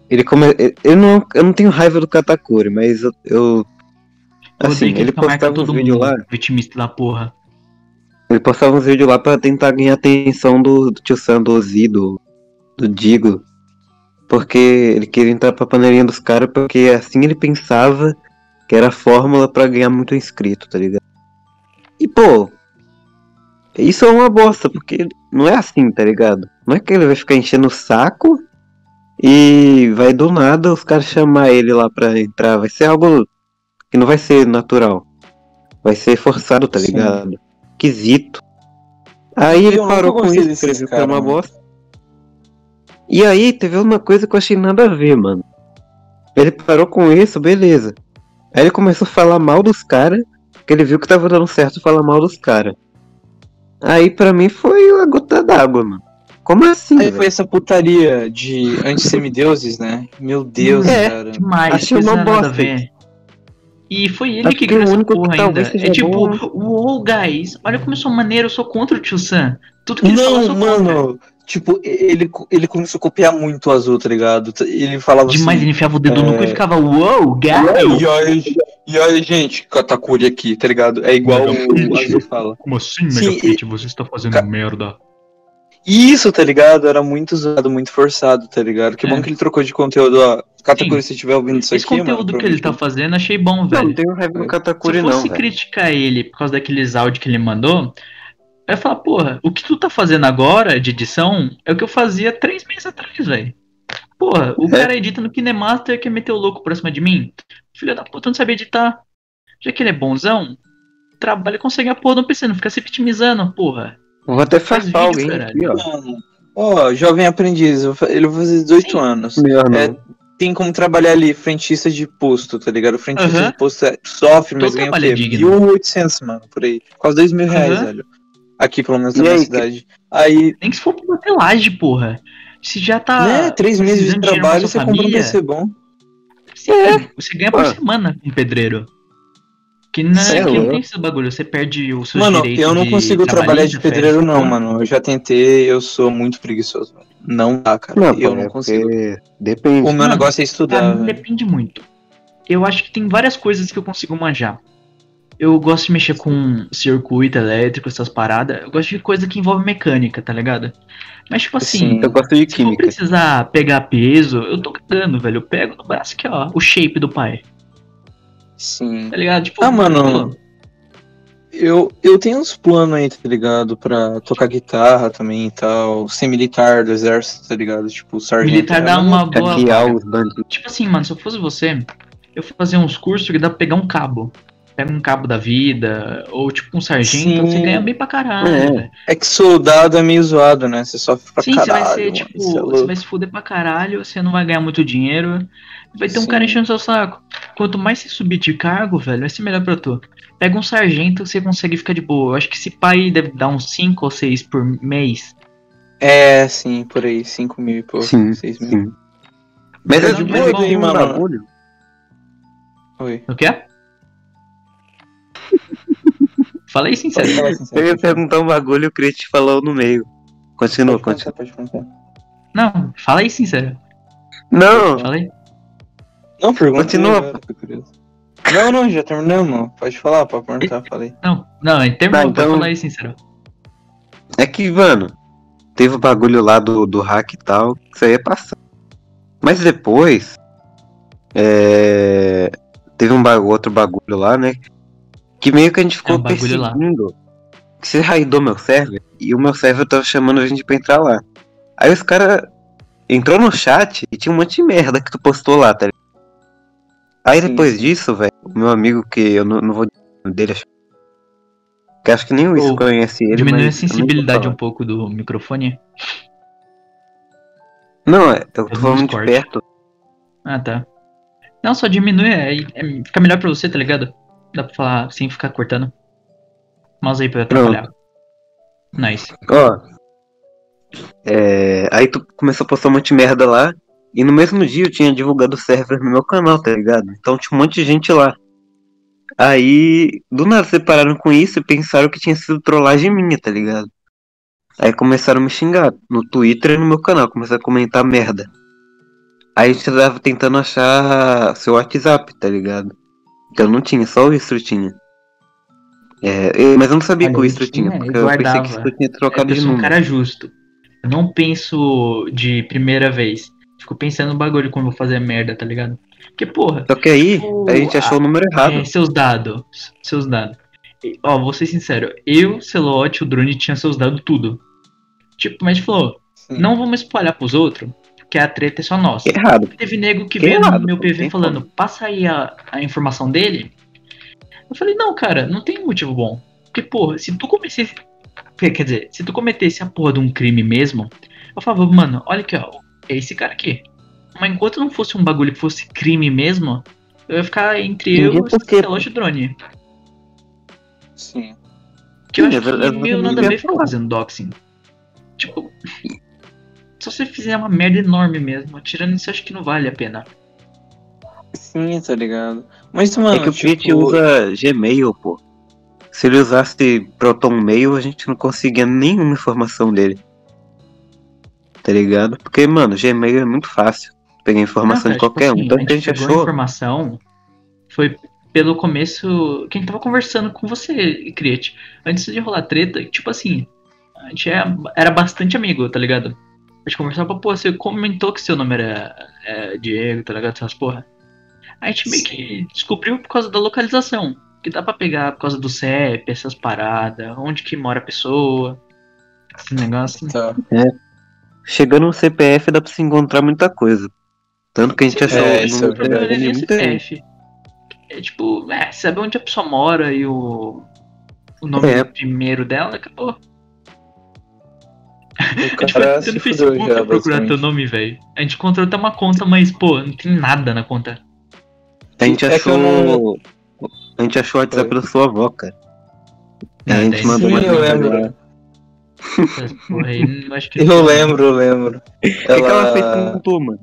ele come... Eu não, eu não tenho raiva do Katakuri, mas eu. eu- assim, que ele postava uns todo vídeos mundo lá. vitimista da porra. Ele postava uns vídeos lá pra tentar ganhar a atenção do, do tio Sam, do Ozzy, do, do Digo. Porque ele queria entrar pra panelinha dos caras, porque assim ele pensava que era a fórmula pra ganhar muito inscrito, tá ligado? E pô, isso é uma bosta, porque não é assim, tá ligado? Não é que ele vai ficar enchendo o saco e vai do nada os caras chamar ele lá pra entrar. Vai ser algo que não vai ser natural. Vai ser forçado, tá Sim. ligado? Esquisito. Aí ele parou com isso, escreveu que era cara, uma bosta. E aí teve uma coisa que eu achei nada a ver, mano. Ele parou com isso, beleza. Aí ele começou a falar mal dos caras, porque ele viu que tava dando certo falar mal dos caras. Aí pra mim foi uma gota d'água, mano. Como assim? Aí velho? foi essa putaria de antissemideuses, né? Meu Deus, É. cara. Demais, Achei uma a bosta. E foi ele Acho que que o criou essa único que porra talvez ainda. É tipo, uou, guys, olha como eu sou maneiro, eu sou contra o tio Sam. Tudo que ele fala, eu Não, sou contra. Tipo, ele, ele começou a copiar muito o Azul, tá ligado? Ele falava Demais, assim. ele enfiava o dedo no cu e é, ficava, uou, guys. E aí, E olha, gente, Katakuri aqui, tá ligado? É igual o Azul fala. Como assim, Sim, Megapit? Você está fazendo Ca- merda. Isso, tá ligado? Era muito usado, muito forçado, tá ligado? Que É. bom que ele trocou de conteúdo, ó. Katakuri, se estiver ouvindo isso Esse aqui, conteúdo mano, que ele tá fazendo, achei bom, Não, velho. não tem raiva do Se Katakuri não, fosse velho. criticar ele por causa daqueles áudios que ele mandou, eu ia falar, porra, o que tu tá fazendo agora de edição é o que eu fazia três meses atrás, velho. Porra, o É. cara edita no KineMaster quer meter o louco pra cima de mim. Filho da puta, não sabia editar. Já que ele é bonzão, trabalha e consegue a porra no PC, não fica se vitimizando, porra. Vou até Faz farpar vídeo, alguém aqui, ó. Ó, jovem aprendiz, eu ele vai fazer 18 anos. Melhor não. É, tem como trabalhar ali, frentista de posto, tá ligado? Frentista de posto é- sofre, mas Todo ganha o é quê? digno. 1.800, mano, por aí. Quase 2 mil reais, velho. Aqui, pelo menos E na minha aí, cidade. Aí, Nem que se for pra bater laje, porra. Se já tá. né, três meses de trabalho, você compra um família, PC bom. Sim, você ganha por Ah. semana com pedreiro. Que não, Cê é que não tem esse bagulho, você perde os seus Mano, eu não de consigo trabalhar de pedreiro, não, porra. mano. Eu já tentei, eu sou muito preguiçoso. Não dá, cara. Não, eu pô, não é consigo. Depende. O meu Mano, negócio é estudar, velho. depende muito. Eu acho que tem várias coisas que eu consigo manjar. Eu gosto de mexer com circuito elétrico, essas paradas. Eu gosto de coisa que envolve mecânica, tá ligado? Mas, tipo assim, Sim. Eu gosto de se química. precisar pegar peso, eu tô cagando, velho. Eu pego no braço aqui, ó, o shape do pai, Sim. tá ligado? Tipo, Ah, mano, Eu, eu tenho uns planos aí, tá ligado? Pra tocar guitarra também e tal. Ser militar do exército, tá ligado? Tipo, sargento. Militar dá uma boa. Paga. os bandidos. Tipo assim, mano, se eu fosse você, eu fazia uns cursos que dá pra pegar um cabo. Pega um cabo da vida, ou tipo um sargento, Sim. você ganha bem pra caralho, É. É que soldado é meio zoado, né? Você sofre pra Sim, você caralho. vai ser, mano. tipo, é você vai se fuder pra caralho, você não vai ganhar muito dinheiro. Vai ter um Sim. cara enchendo seu saco. Quanto mais você subir de cargo, velho, vai ser melhor pra tu. Pega um sargento, você consegue ficar de boa. Eu acho que esse pai deve dar uns 5 ou 6 por mês. É, sim, por aí. 5 mil e pouco. Sim, 6 mil. sim. Mas é de boa, um bom, mano. Oi. O quê? Fala aí, sincero. Pode falar Eu sincero. ia perguntar um bagulho e o Cris falou no meio. Continua, Pode continua. pode perguntar. Não, fala aí, sincero. Não, Fala aí. Não, pergunta. Continua. curioso. Não, não, já terminamos. Pode falar, pode perguntar, falei. Não, não, termos, Tá, pode então- falar aí, sincero. é que, mano, teve o bagulho lá do, do hack e tal, que isso aí ia passar. Mas depois, é, teve um ba- outro bagulho lá, né? Que meio que a gente ficou um bagulho lá. perseguindo. Que você raidou meu server e o meu server tava chamando a gente pra entrar lá. Aí os caras entrou no chat e tinha um monte de merda que tu postou lá, tá ligado? Aí Sim, depois sim. disso, velho, o meu amigo, que eu não, não vou dizer o nome dele, acho que acho que nem o Isso conhece ele. Diminui a sensibilidade um pouco do microfone. Não, é, eu tô falando de perto. Ah, tá. Não, só diminui, é, é- fica melhor pra você, tá ligado? Dá pra falar sem ficar cortando. Mouse aí pra eu atrapalhar. Nice. Ó. É, aí tu começou a postar um monte de merda lá. E no mesmo dia eu tinha divulgado o server no meu canal, tá ligado? Então tinha um monte de gente lá. Aí, do nada separaram com isso e pensaram que tinha sido trollagem minha, tá ligado? Aí começaram a me xingar no Twitter e no meu canal, começaram a comentar merda. Aí a gente tava tentando achar seu WhatsApp, tá ligado? Eu não tinha, só o Istro tinha. É, eu- mas eu não sabia Olha, que o eu Istro tinha, tinha, porque eu eu pensei que o. Istro tinha É, trocado eu de sou um número. cara justo. Eu não penso de primeira vez. Fico pensando no bagulho quando eu vou fazer merda, tá ligado? Porque, porra, Só que aí Tipo, a gente achou o número errado. é, seus dados. Seus dados. E, Ó, vou ser sincero. Eu, Celote, o drone tinha seus dados tudo. Tipo, mas a gente falou, Sim. não vamos espalhar pros outros, porque a treta é só nossa. Errado. Teve nego que Que veio errado, no meu PV falando, passa aí a, a informação dele. Eu falei, não, cara, não tem motivo bom. Porque, porra, se tu cometesse. Quer dizer, se tu cometesse a porra de um crime mesmo, eu falava, mano, olha aqui, ó, é esse cara aqui. Mas enquanto não fosse um bagulho que fosse crime mesmo, eu ia ficar entre Entendi eu e quê, o relógio drone. Sim. Que eu Sim, acho mas que eu- eu meio não nada a ver ficar fazendo doxing. Tipo. Se você fizer uma merda enorme mesmo, tirando isso, acho que não vale a pena. Sim, tá ligado. Mas, mano, é que o tipo, Pete usa Gmail, pô. Se ele usasse Proton Mail, a gente não conseguia nenhuma informação dele. Tá ligado? Porque, mano, Gmail é muito fácil pegar informação Não, de cara, qualquer tipo um. Então assim, o que a gente pegou achou. informação foi pelo começo, quem tava conversando com você, Criate, antes de rolar treta, tipo assim, a gente é- era bastante amigo, tá ligado? A gente conversava, pô, você comentou que seu nome era é, Diego, tá ligado? Essas porra. A gente meio que descobriu por causa da localização. Que dá pra pegar por causa do CEP, essas paradas, onde que mora a pessoa. Esse negócio. Tá. Chegando no CPF dá pra se encontrar muita coisa. Tanto que a gente achou É, o número é nem muita gente. CPF. É tipo, é, saber onde a pessoa mora e o, o nome É. primeiro dela, acabou. O A gente foi fudeu Facebook já, pra procurar teu nome, velho. A gente encontrou até uma conta, mas, pô, não tem nada na conta. A gente É achou. eu não- A gente achou o WhatsApp da sua avó, cara. Não, a gente mandou Sim, uma eu mensagem lembro. Porra, aí, eu acho que Eu lembro, eu lembro. O que, que ela fez com tu, mano?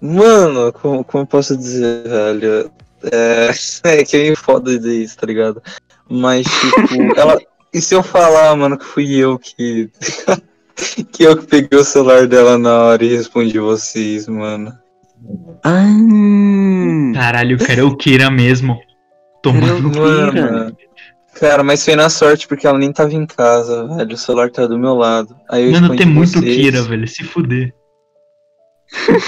Mano, como, como eu posso dizer, velho? É, (laughs) é que é meio foda dizer isso, tá ligado? Mas, tipo, (laughs) ela. E se eu falar, mano, que fui eu que. (laughs) que eu que peguei o celular dela na hora e respondi vocês, mano. Ah, Caralho, o cara é o Kira mesmo. Tomando. Mano. Cara, mas foi na sorte porque ela nem tava em casa, velho. O celular tá do meu lado. Aí eu Mano, tem muito vocês. Kira, velho. Se fuder.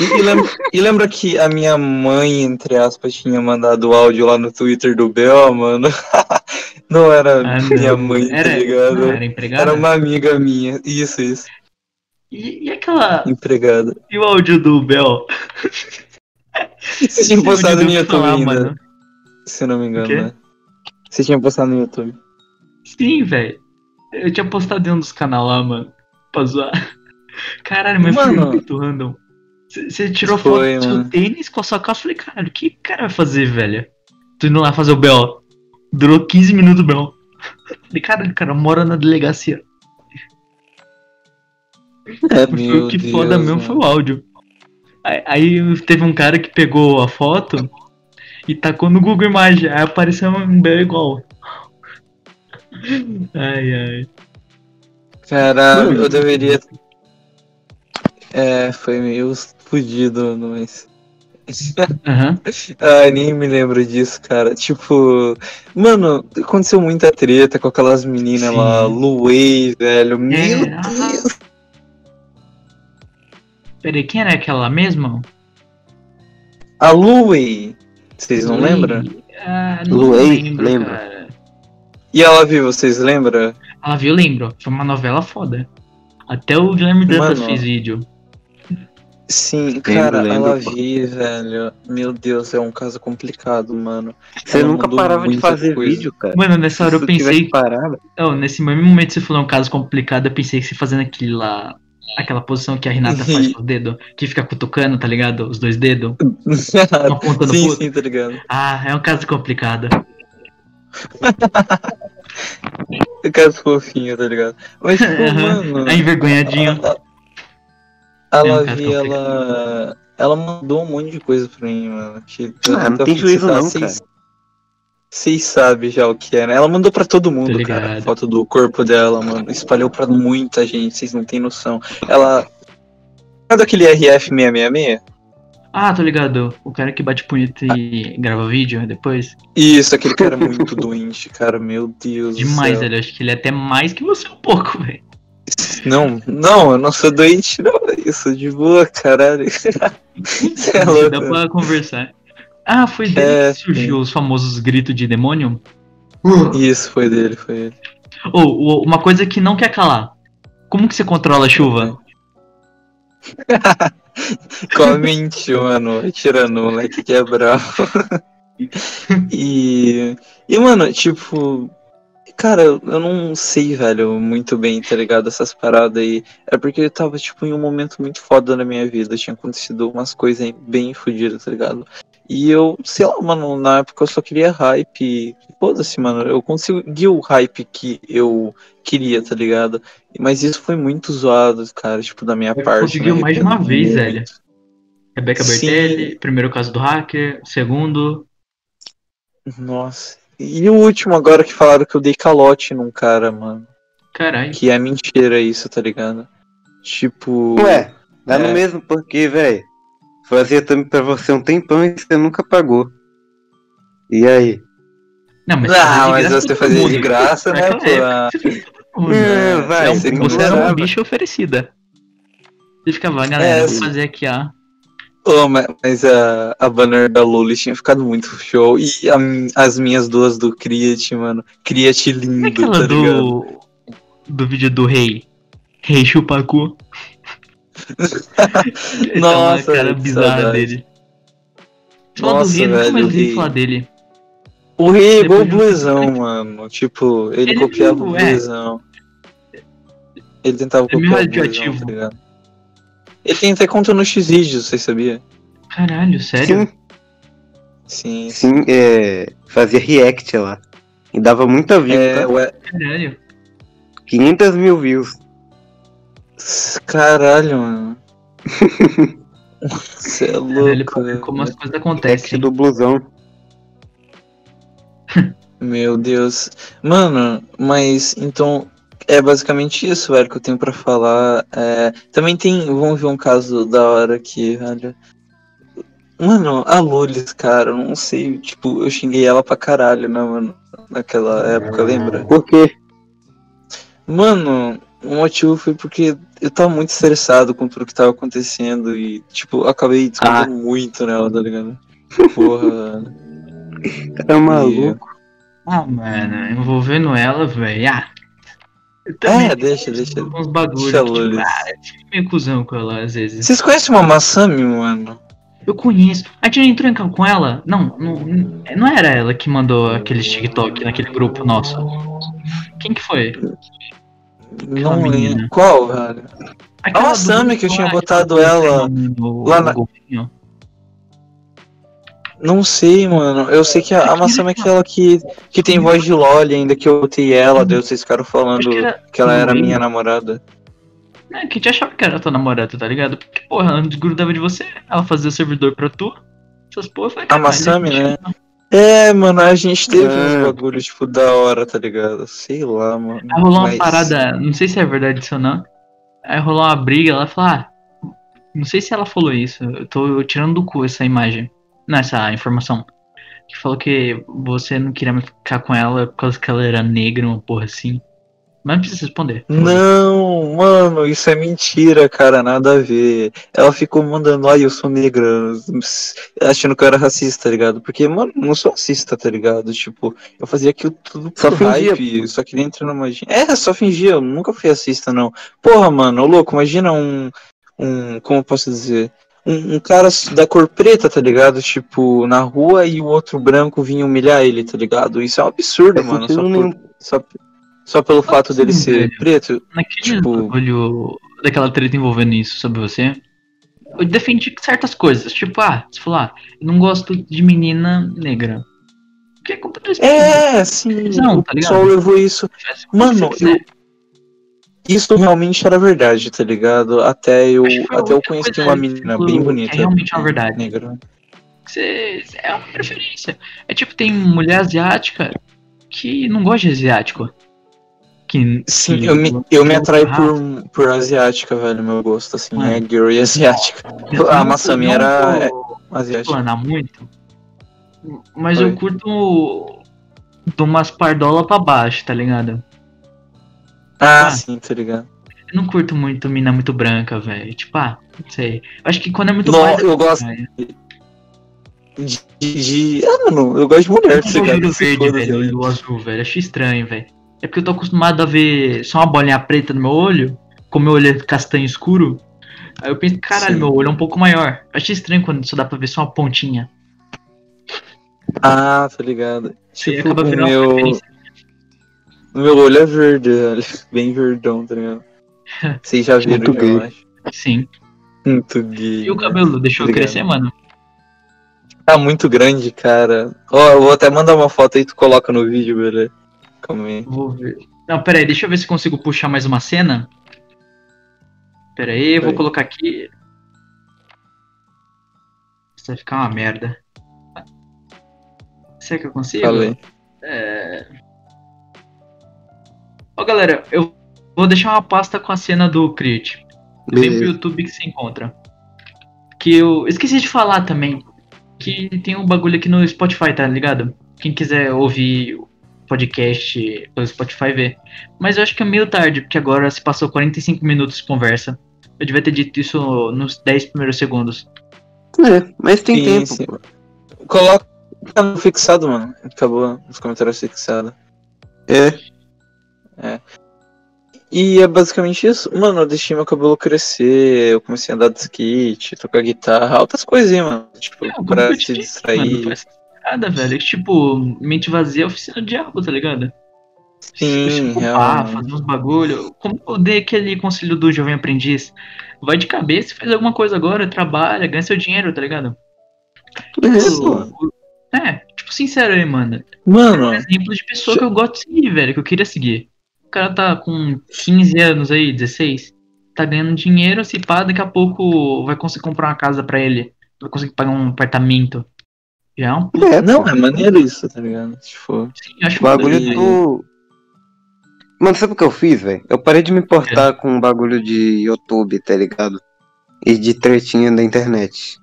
E, e lembra, e lembra que a minha mãe, entre aspas, tinha mandado áudio lá no Twitter do B.O., mano? (laughs) Não era Ah, não. minha mãe, tá Era, ligado? não, era empregada? Era uma amiga minha. Isso, isso. E, e aquela. Empregada. E o áudio do Bel? Você tinha (laughs) postado no YouTube falar, ainda, mano. se eu não me engano, né? Você tinha postado no YouTube. Sim, velho. Eu tinha postado em um dos canais lá, mano. Pra zoar. (laughs) Caralho, mas foi Mano. muito random. Você tirou Foi, foto do seu tênis com a sua calça. Eu falei, caralho, o que o cara vai fazer, velho? Tô indo lá fazer o B.O. Durou 15 minutos o B.O. Falei, caralho, o cara mora na delegacia. É, foi o que foda mesmo foi o áudio. Aí, aí teve um cara que pegou a foto e tacou no Google Imagem. Aí apareceu um B.O. igual. Ai, ai. Cara, eu deveria. É, foi meio fudido, mas. Aham. (laughs) Ai, nem me lembro disso, cara. Tipo, mano, aconteceu muita treta com aquelas meninas Sim. lá, Luei, velho. Meu É, ah. Deus. Peraí, quem era aquela mesma? A Luei. Vocês não lembram? Ah, não Luei, lembro. E ela viu, vocês lembram? Ela viu, lembro. Foi uma novela foda. Até o Guilherme Dantas fez vídeo. Sim, cara, lembro, ela viu, velho. Meu Deus, é um caso complicado, mano. Você Ela nunca parava de fazer coisa. vídeo, cara. Mano, nessa hora eu Se tivesse pensei. parado. Oh, nesse mesmo momento que você falou um caso complicado, eu pensei que você fazendo aquele lá. Aquela posição que a Renata faz com o dedo, que fica cutucando, tá ligado? Os dois dedos. (laughs) Uma ponta sim, outro. sim, tá ligado? Ah, é um caso complicado. (laughs) É caso fofinho, tá ligado? Mas, tipo, mano. É envergonhadinho. A É um complicado. ela. Ela mandou um monte de coisa pra mim, mano. Que Ah, não tem juízo não, cara. Vocês sabem já o que é, né? Ela mandou pra todo mundo, cara. Foto do corpo dela, mano. Espalhou pra muita gente, vocês não têm noção. Ela. Sabe aquele RF666? Ah, tô ligado. O cara que bate punheta e grava vídeo depois. Isso, aquele cara (laughs) muito doente, cara. Meu Deus. do Demais, céu. velho. Acho que ele é até mais que você um pouco, velho. Não, não, eu não sou doente, não. Isso de boa, caralho. (laughs) Cê é louco. Dá pra conversar. Ah, foi dele É, que surgiu os famosos gritos de demônio? Isso, foi dele, foi ele. Ou uma coisa que não quer calar. Como que você controla a chuva? (laughs) Comente, mano. Tirando o moleque que é bravo. (laughs) e. E, mano, tipo. Cara, eu eu não sei, velho, muito bem, tá ligado? Essas paradas aí. É porque eu tava, tipo, em um momento muito foda na minha vida. Tinha acontecido umas coisas bem fodidas, tá ligado? E eu, sei lá, mano, na época eu só queria hype. Foda-se, mano. Eu consegui o hype que eu queria, tá ligado? Mas isso foi muito zoado, cara, tipo, da minha parte. conseguiu mais de uma vez, velho. Rebeca Sim. Bertelli, primeiro caso do hacker, segundo. Nossa. E o último agora que falaram que eu dei calote num cara, mano. Caralho. Que é mentira isso, tá ligado? Tipo. Ué, dá É. no mesmo porque, velho. Fazia também pra você um tempão e você nunca pagou. E aí? Não, mas, Ah, mas você fazia de graça, né, pô? mundo. É, né? vai, você você era uma bicha oferecida. Você ficava, galera, É, vou fazer aqui, ó. Ma- mas a, a banner da Lully tinha ficado muito show. E a as minhas duas do Criat, mano. Criat Como é lindo, aquela tá ligado? do. do vídeo do rei? Rei Chupacu. (laughs) Essa Nossa, cara velho, que bizarra saudade. dele. Fala do Nossa, rei, nunca velho, mais o ouvi rei. falar dele. O rei é igual o Bluezão, mano. Tipo, ele, Ele copiava viu, o é. Bluezão. Ele tentava é copiar o Bluezão, tá ligado? Ele tem até conta no X-Vídeos, você sabia? Caralho, sério? Sim, Sim. sim, é, fazia react lá. E dava muita view, É, tá? ué, Caralho. 500 mil views. caralho, mano. (laughs) Você é Caralho, louco. ver como as coisas acontecem. do blusão. Meu Deus. Mano, mas então é basicamente isso, velho, que eu tenho pra falar. É, também tem. Vamos ver um caso da hora aqui, velho. Mano, a Lulis, cara, eu não sei. Tipo, eu xinguei ela pra caralho, né, mano? Naquela época, lembra? Por quê? Mano, o motivo foi porque eu tava muito estressado com tudo que tava acontecendo e, tipo, eu acabei descontando muito nela, tá ligado? Porra. Cara (laughs) é maluco. Ah, mano, envolvendo ela, velho. Ah. É, deixa, deixa. uns bagulho Deixa a que, tipo, ah, eu fico meio cuzão com ela às vezes. Vocês conhecem uma Masami, mano? Eu conheço. A gente entrou em com ela? Não, não, não era ela que mandou aqueles TikTok naquele grupo nosso. Quem que foi? Não menina. Qual, velho? Aquela a grupo que eu tinha botado ela lá na-. Não sei, mano. Eu sei que a, a Masami é aquela que, que tem voz de Loli ainda, que eu botei ela, daí vocês ficaram falando que era que ela era minha namorada. É, que te achava que era tua namorada, tá ligado? Porque, porra, ela desgrudava de você, ela fazia o servidor pra tu. Essas porra foi A Masami, né? É, mano, a gente teve É. uns bagulhos, tipo, da hora, tá ligado? Sei lá, mano. Aí rolou uma Mas- parada, não sei se é verdade isso ou não. Aí rolou uma briga, ela falou, ah, não sei se ela falou isso, eu tô tirando do cu essa imagem, não, essa informação. Que falou que você não queria ficar com ela por causa que ela era negra, uma porra assim. Mas não precisa responder. Não, mano, isso é mentira, cara, nada a ver. Ela ficou mandando, ai, eu sou negra, achando que eu era racista, tá ligado? Porque, mano, não sou racista, tá ligado? Tipo, eu fazia aquilo tudo por Só fingia, hype, só que dentro numa magia. É, só fingia, eu nunca fui racista, não. Porra, mano, ô louco, imagina um, um, como eu posso dizer? Um, um cara da cor preta, tá ligado? Tipo, na rua e o outro branco vinha humilhar ele, tá ligado? Isso é um absurdo, Faz mano. Só, por, só, só pelo fato dele ser velho? preto. Naquele Tipo- bagulho daquela treta envolvendo isso sobre você, eu defendi certas coisas. Tipo, ah, você falou, ah, eu não gosto de menina negra. Que é culpa do É, sim. Não, o tá ligado? pessoal levou isso. Mano, eu, isso realmente era verdade, tá ligado? Até eu, até eu conheci uma menina bem bonita. é realmente uma verdade. Negra. Você, é uma preferência. É tipo, tem mulher asiática que não gosta de asiático. Que, Sim, que- eu me, eu me atraio por, por asiática, velho. Meu gosto, assim, Ah. é girl e asiática. Eu (laughs) A não- Masami não era vou asiática. explanar muito. Mas Oi. eu curto de umas pardola pra baixo, tá ligado? Ah, Ah. sim, tá ligado? Eu não curto muito mina muito branca, velho. Tipo, ah, não sei. Eu acho que quando é muito Não, branca, eu gosto velho, de, de. Ah, mano, eu gosto de mulher, eu tá ligado? do verde, velho, tá e o azul, velho. Achei estranho, velho. É porque eu tô acostumado a ver só uma bolinha preta no meu olho, como meu olho é castanho escuro. Aí eu penso, caralho, Sim. meu olho é um pouco maior. Achei estranho quando só dá pra ver só uma pontinha. Ah, tá ligado. Tipo, acaba virando uma meu, o meu olho é verde, velho. (laughs) Bem verdão, tá ligado? (laughs) Vocês já viram, Muito eu gay. acho. Sim. Muito gay. E o né? cabelo deixou Obrigado. crescer, mano? Tá muito grande, cara. Ó, eu vou até mandar uma foto aí, tu coloca no vídeo, beleza? Calma aí. Vou ver. Não, pera aí, deixa eu ver se consigo puxar mais uma cena. Pera aí, eu vou Aí. colocar aqui. Isso vai ficar uma merda. Será que eu consigo? Falei. É... Ó, galera, eu vou deixar uma pasta com a cena do Crit. Vem pro. YouTube que se encontra. Que eu esqueci de falar também. Que tem um bagulho aqui no Spotify, tá ligado? quem quiser ouvir o podcast pelo Spotify vê. Mas eu acho que é meio tarde, porque agora se passou 45 minutos de conversa. Eu devia ter dito isso nos 10 primeiros segundos. É, mas tem Sim, tempo. sim. Coloca no fixado, mano. Acabou nos comentários fixado. É. E é basicamente isso. Mano, eu deixei meu cabelo crescer, eu comecei a andar de skate, tocar guitarra, altas coisinhas, mano. Tipo, É, pra se mano, distrair. faz nada, velho. É que, tipo, mente vazia é oficina do diabo, tá ligado? Sim, ocupar, real. fazer uns bagulho. Como eu dei aquele conselho do jovem aprendiz? Vai de cabeça, faz alguma coisa agora, trabalha, ganha seu dinheiro, tá ligado? É, pô. É, tipo, sincero aí, mano. Mano, Um exemplo de pessoa que eu gosto de seguir, velho, que eu queria seguir. O cara tá com 15 anos aí, 16, tá ganhando dinheiro, se pá, daqui a pouco vai conseguir comprar uma casa pra ele. Vai conseguir pagar um apartamento. Já é um puta. É, não, é maneiro isso, tá ligado? Tipo, Sim, eu acho O bagulho E- do. Mano, sabe o que eu fiz, velho? Eu parei de me importar com o bagulho de YouTube, tá ligado? E de tretinha da internet.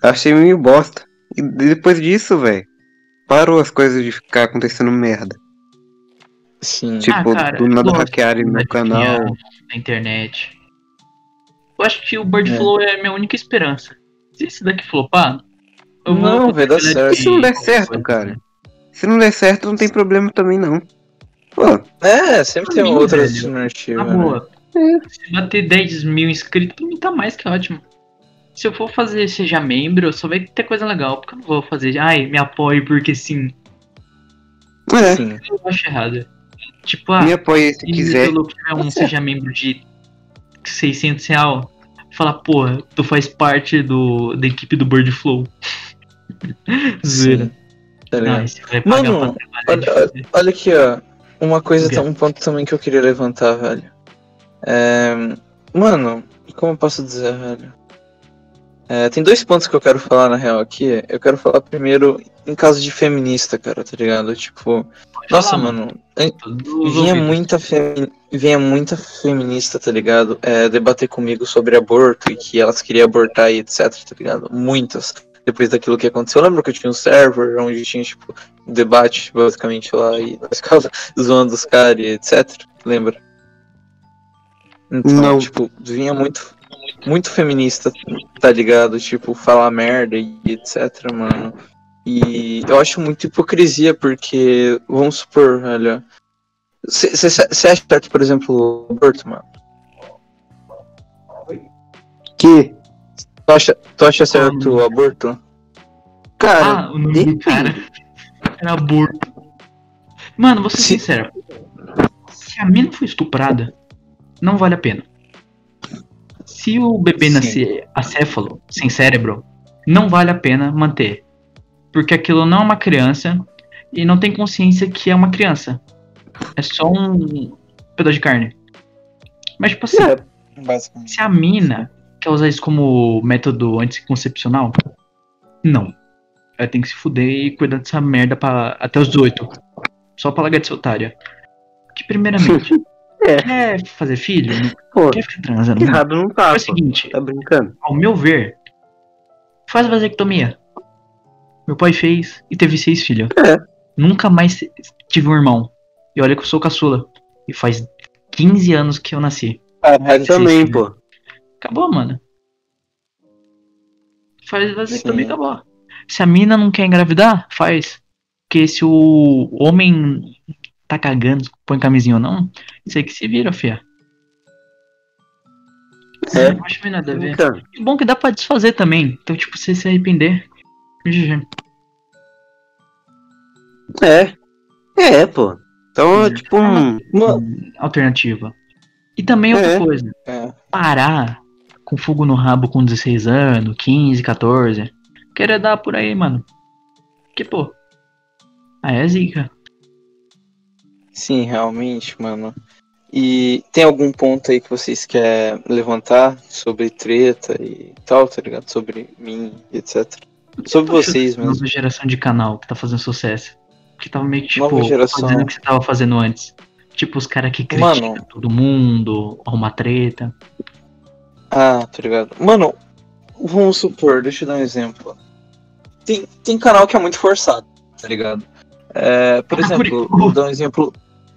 Eu achei meio bosta. E depois disso, velho, parou as coisas de ficar acontecendo merda. Sim. Tipo, cara, do nada hackearem da meu canal. Na internet. Eu acho que o Bird É. Flow é a minha única esperança. Se esse daqui flopar, eu vou. Não, vai dar fazer certo. se não der certo, cara? Se não der certo, não tem problema também, não. Pô, É, sempre tem Pra mim, outras velho, alternativas. Na né? boa. Se bater 10 mil inscritos, pra mim tá mais que ótimo. Se eu for fazer seja membro, só vai ter coisa legal. Porque eu não vou fazer, ai, me apoie porque sim. é, Sim. Eu acho errado. Tipo, ah, me apoie se se quiser. Luke tiver um seja membro de 600 real, fala, porra, tu faz parte do, da equipe do Bird Flow. (laughs) Sim. Tá? Não, Mano, olha- fuder. Olha aqui, ó. Uma coisa, um ponto também que eu queria levantar, velho. É, Mano, como eu posso dizer, velho? É, tem dois pontos que eu quero falar na real aqui. Eu quero falar primeiro em caso de feminista, cara, tá ligado? Tipo, nossa, falar, mano, vinha muita, femi- vinha muita feminista, tá ligado? É, debater comigo sobre aborto e que elas queriam abortar e etc, tá ligado? Muitas. Depois daquilo que aconteceu. Eu lembro que eu tinha um server onde tinha, tipo, um debate, basicamente, lá, e nós (laughs) ficava zoando os caras e etc. Lembra? Então, Não. tipo, vinha muito, muito feminista, tá ligado? Tipo, falar merda e etc, mano. E eu acho muito hipocrisia, porque, vamos supor, olha. Você acha certo, por exemplo, o aborto, mano? Que, Tu acha, tu acha certo o aborto? cara, Ah, o nome do cara era aborto. Mano, vou ser Sim. sincero. Se a mina foi estuprada, não vale a pena. Se o bebê Sim. nascer acéfalo, sem cérebro, não vale a pena manter. Porque aquilo não é uma criança e não tem consciência que é uma criança. É só um pedaço de carne. Mas, tipo assim, É. Se a mina quer usar isso como método anticoncepcional, não. Ela tem que se fuder e cuidar dessa merda pra, até os 18. Só pra largar de ser otária. Que primeiramente, (laughs) É. quer fazer filho? Pô, quer ficar transando? Errado não tá, É o seguinte, Tá brincando? ao meu ver, faz vasectomia. Meu pai fez e teve seis filhos. É. Nunca mais tive um irmão. E olha que eu sou caçula. E faz 15 anos que eu nasci. Caralho, Também, sim. pô. Acabou, mano. Faz vasectomia e Sim. acabou. Se a mina não quer engravidar, faz. Porque se o homem tá cagando, põe camisinha ou não, isso aí que se vira, fia. É. Não acho que nada a ver. Então, E bom que dá pra desfazer também. Então, tipo, você se arrepender. GG. é. É, pô. Então, é tipo um. Mano, Alternativa. E também outra É. coisa. é. Parar com fogo no rabo com 16 anos, 15, 14. Querer dar por aí, mano. Que, pô. Aí é zica. Sim, realmente, mano. E tem algum ponto aí que vocês querem levantar sobre treta e tal, tá ligado? Sobre mim, etc. Sobre vocês mesmo. Nova geração de canal que tá fazendo sucesso. Que tava meio que, tipo, geração. fazendo o que você tava fazendo antes. Tipo, os caras que criticam Mano. todo mundo, arruma treta. Ah, tá ligado? Mano, vamos supor, deixa eu dar um exemplo. Tem, tem canal que é muito forçado, tá ligado? É, por exemplo, vou dar um exemplo.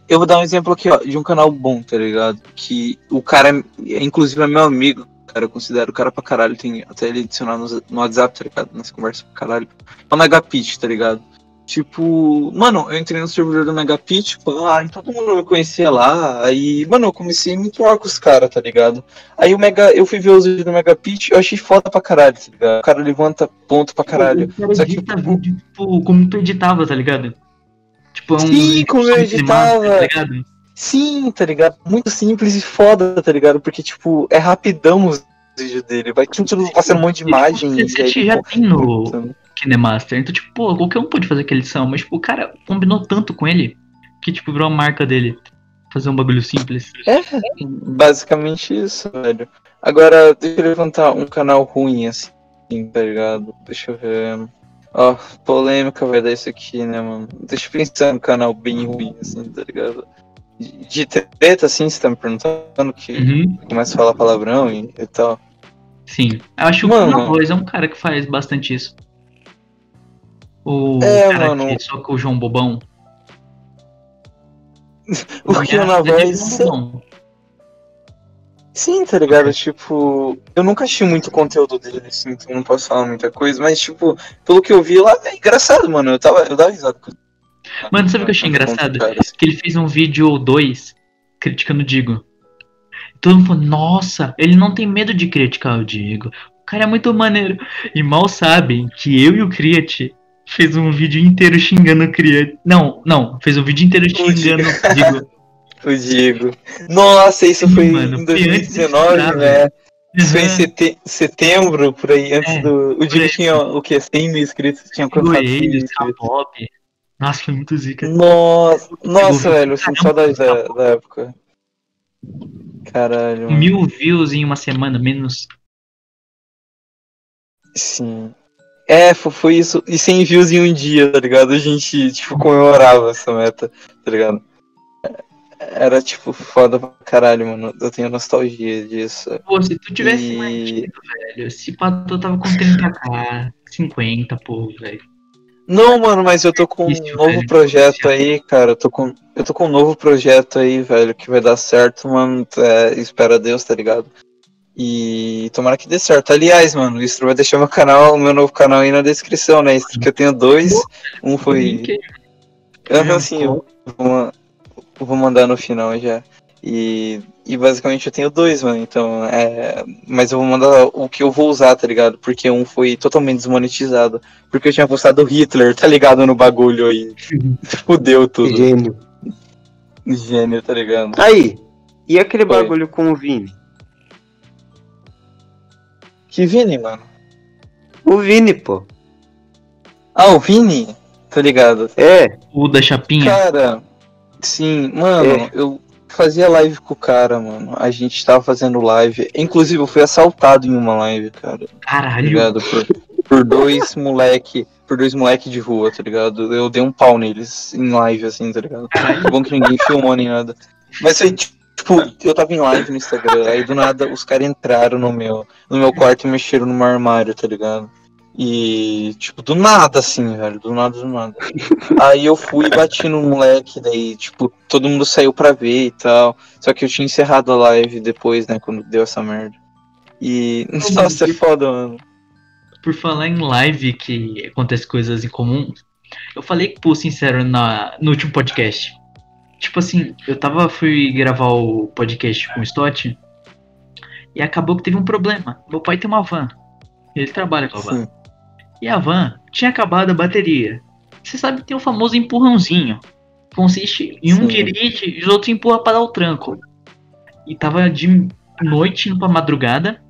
Eu vou dar um exemplo aqui, ó, de um canal bom, tá ligado? Que o cara, é, inclusive, é meu amigo, cara, eu considero o cara pra caralho, tem até ele adicionado no, no WhatsApp, tá ligado? Nessa conversa pra caralho. O Megapitch, tá ligado? Tipo, mano, eu entrei no servidor do Megapitch, tipo, ah, todo mundo me conhecia lá. Aí, mano, eu comecei a me entoar com os caras, tá ligado? Aí o Mega, eu fui ver os vídeos do Megapitch, eu achei foda pra caralho, tá ligado? O cara levanta ponto pra caralho. Só que, vídeo, tipo, como tu editava, tá ligado? Tipo, é um Sim, como eu editava. Tá ligado? Sim, tá ligado? Muito simples e foda, tá ligado? Porque, tipo, é rapidão os vídeos dele. Vai tudo passando um monte de imagem. Você aí, já tem no, Kinemaster. Então, tipo, pô, qualquer um pode fazer aquela edição, mas, tipo, o cara combinou tanto com ele que, tipo, virou a marca dele. Fazer um bagulho simples. É, basicamente isso, velho. Agora, deixa eu levantar um canal ruim, assim, tá ligado? Deixa eu ver. Ó, oh, polêmica vai dar isso aqui, né, mano? Deixa eu pensar num canal bem ruim, assim, tá ligado? De treta, assim, você tá me perguntando, que uhum. começa a falar palavrão e, e tal. Sim. Eu acho que o Voz é um cara que faz bastante isso. O é, cara mano. que soca o João Bobão. (laughs) o que na voz. Sim, tá ligado? Tipo, eu nunca achei muito conteúdo dele, assim, então não posso falar muita coisa, mas, tipo, pelo que eu vi lá, é engraçado, mano. Eu, tava, eu dava risada com Mano, sabe o que eu achei engraçado? Que ele fez um vídeo ou dois criticando o Digo. Todo mundo falou, nossa, ele não tem medo de criticar o Digo. O cara é muito maneiro. E mal sabem que eu e o Criat fez um vídeo inteiro xingando o criança. Não, não, fez um vídeo inteiro xingando o Digo. (laughs) o Digo. Nossa, isso foi Mano, em 2019, né? Isso foi em sete... setembro, por aí, antes é, do. O Digo tinha o que? 100 mil inscritos, tinha quantos inscritos? Nossa, foi muito zica. Nossa, nossa velho, eu sinto saudade da, da época. Caralho. Mano. Mil views em uma semana, menos. Sim. É, foi isso. E 100 views em um dia, tá ligado? A gente, tipo, comemorava essa meta, tá ligado? Era, tipo, foda pra caralho, mano. Eu tenho nostalgia disso. Pô, se tu tivesse e... mais velho, se Pato tava com 30k, 50, pô, velho. Não, mano, mas eu tô com Isso, um novo velho, projeto aí, cara. Eu tô, com, eu tô com um novo projeto aí, velho, que vai dar certo, mano. É, espera Deus, tá ligado? E tomara que dê certo. Aliás, mano, isso vai deixar meu canal, o meu novo canal aí na descrição, né? Isso que eu tenho dois. Um foi. Eu, assim, eu vou, eu vou mandar no final já. E, e basicamente eu tenho dois, mano. Então, é. Mas eu vou mandar o que eu vou usar, tá ligado? Porque um foi totalmente desmonetizado. Porque eu tinha postado Hitler, tá ligado? No bagulho aí. Fudeu tudo. Gênio. Gênio, tá ligado? Aí, e aquele foi. bagulho com o Vini? Que Vini, mano? O Vini, pô. Ah, o Vini? Tá ligado? É. O da chapinha? Cara, sim, mano, é. eu fazia live com o cara, mano. A gente tava fazendo live. Inclusive, eu fui assaltado em uma live, cara. Caralho. Ligado? Por, por dois moleque. Por dois moleque de rua, tá ligado? Eu dei um pau neles em live, assim, tá ligado? É bom que ninguém filmou nem nada. Mas foi, Tipo, eu tava em live no Instagram, aí do nada os caras entraram no meu, no meu quarto e mexeram no meu armário, tá ligado? E, tipo, do nada, assim, velho, do nada, do nada. Aí eu fui e bati no moleque, daí, tipo, todo mundo saiu pra ver e tal. Só que eu tinha encerrado a live depois, né, quando deu essa merda. E, (laughs) nossa, é foda, mano. Por falar em live que acontece coisas em comum, eu falei, pô, sincero, na, no último podcast Tipo assim, eu tava, fui gravar o podcast com o Stott e acabou que teve um problema. Meu pai tem uma van. Ele trabalha com a van. Sim. E a van tinha acabado a bateria. Você sabe que tem o famoso empurrãozinho. Consiste em um Sim. dirige e os outros empurram para dar o tranco. E tava de noite indo pra madrugada.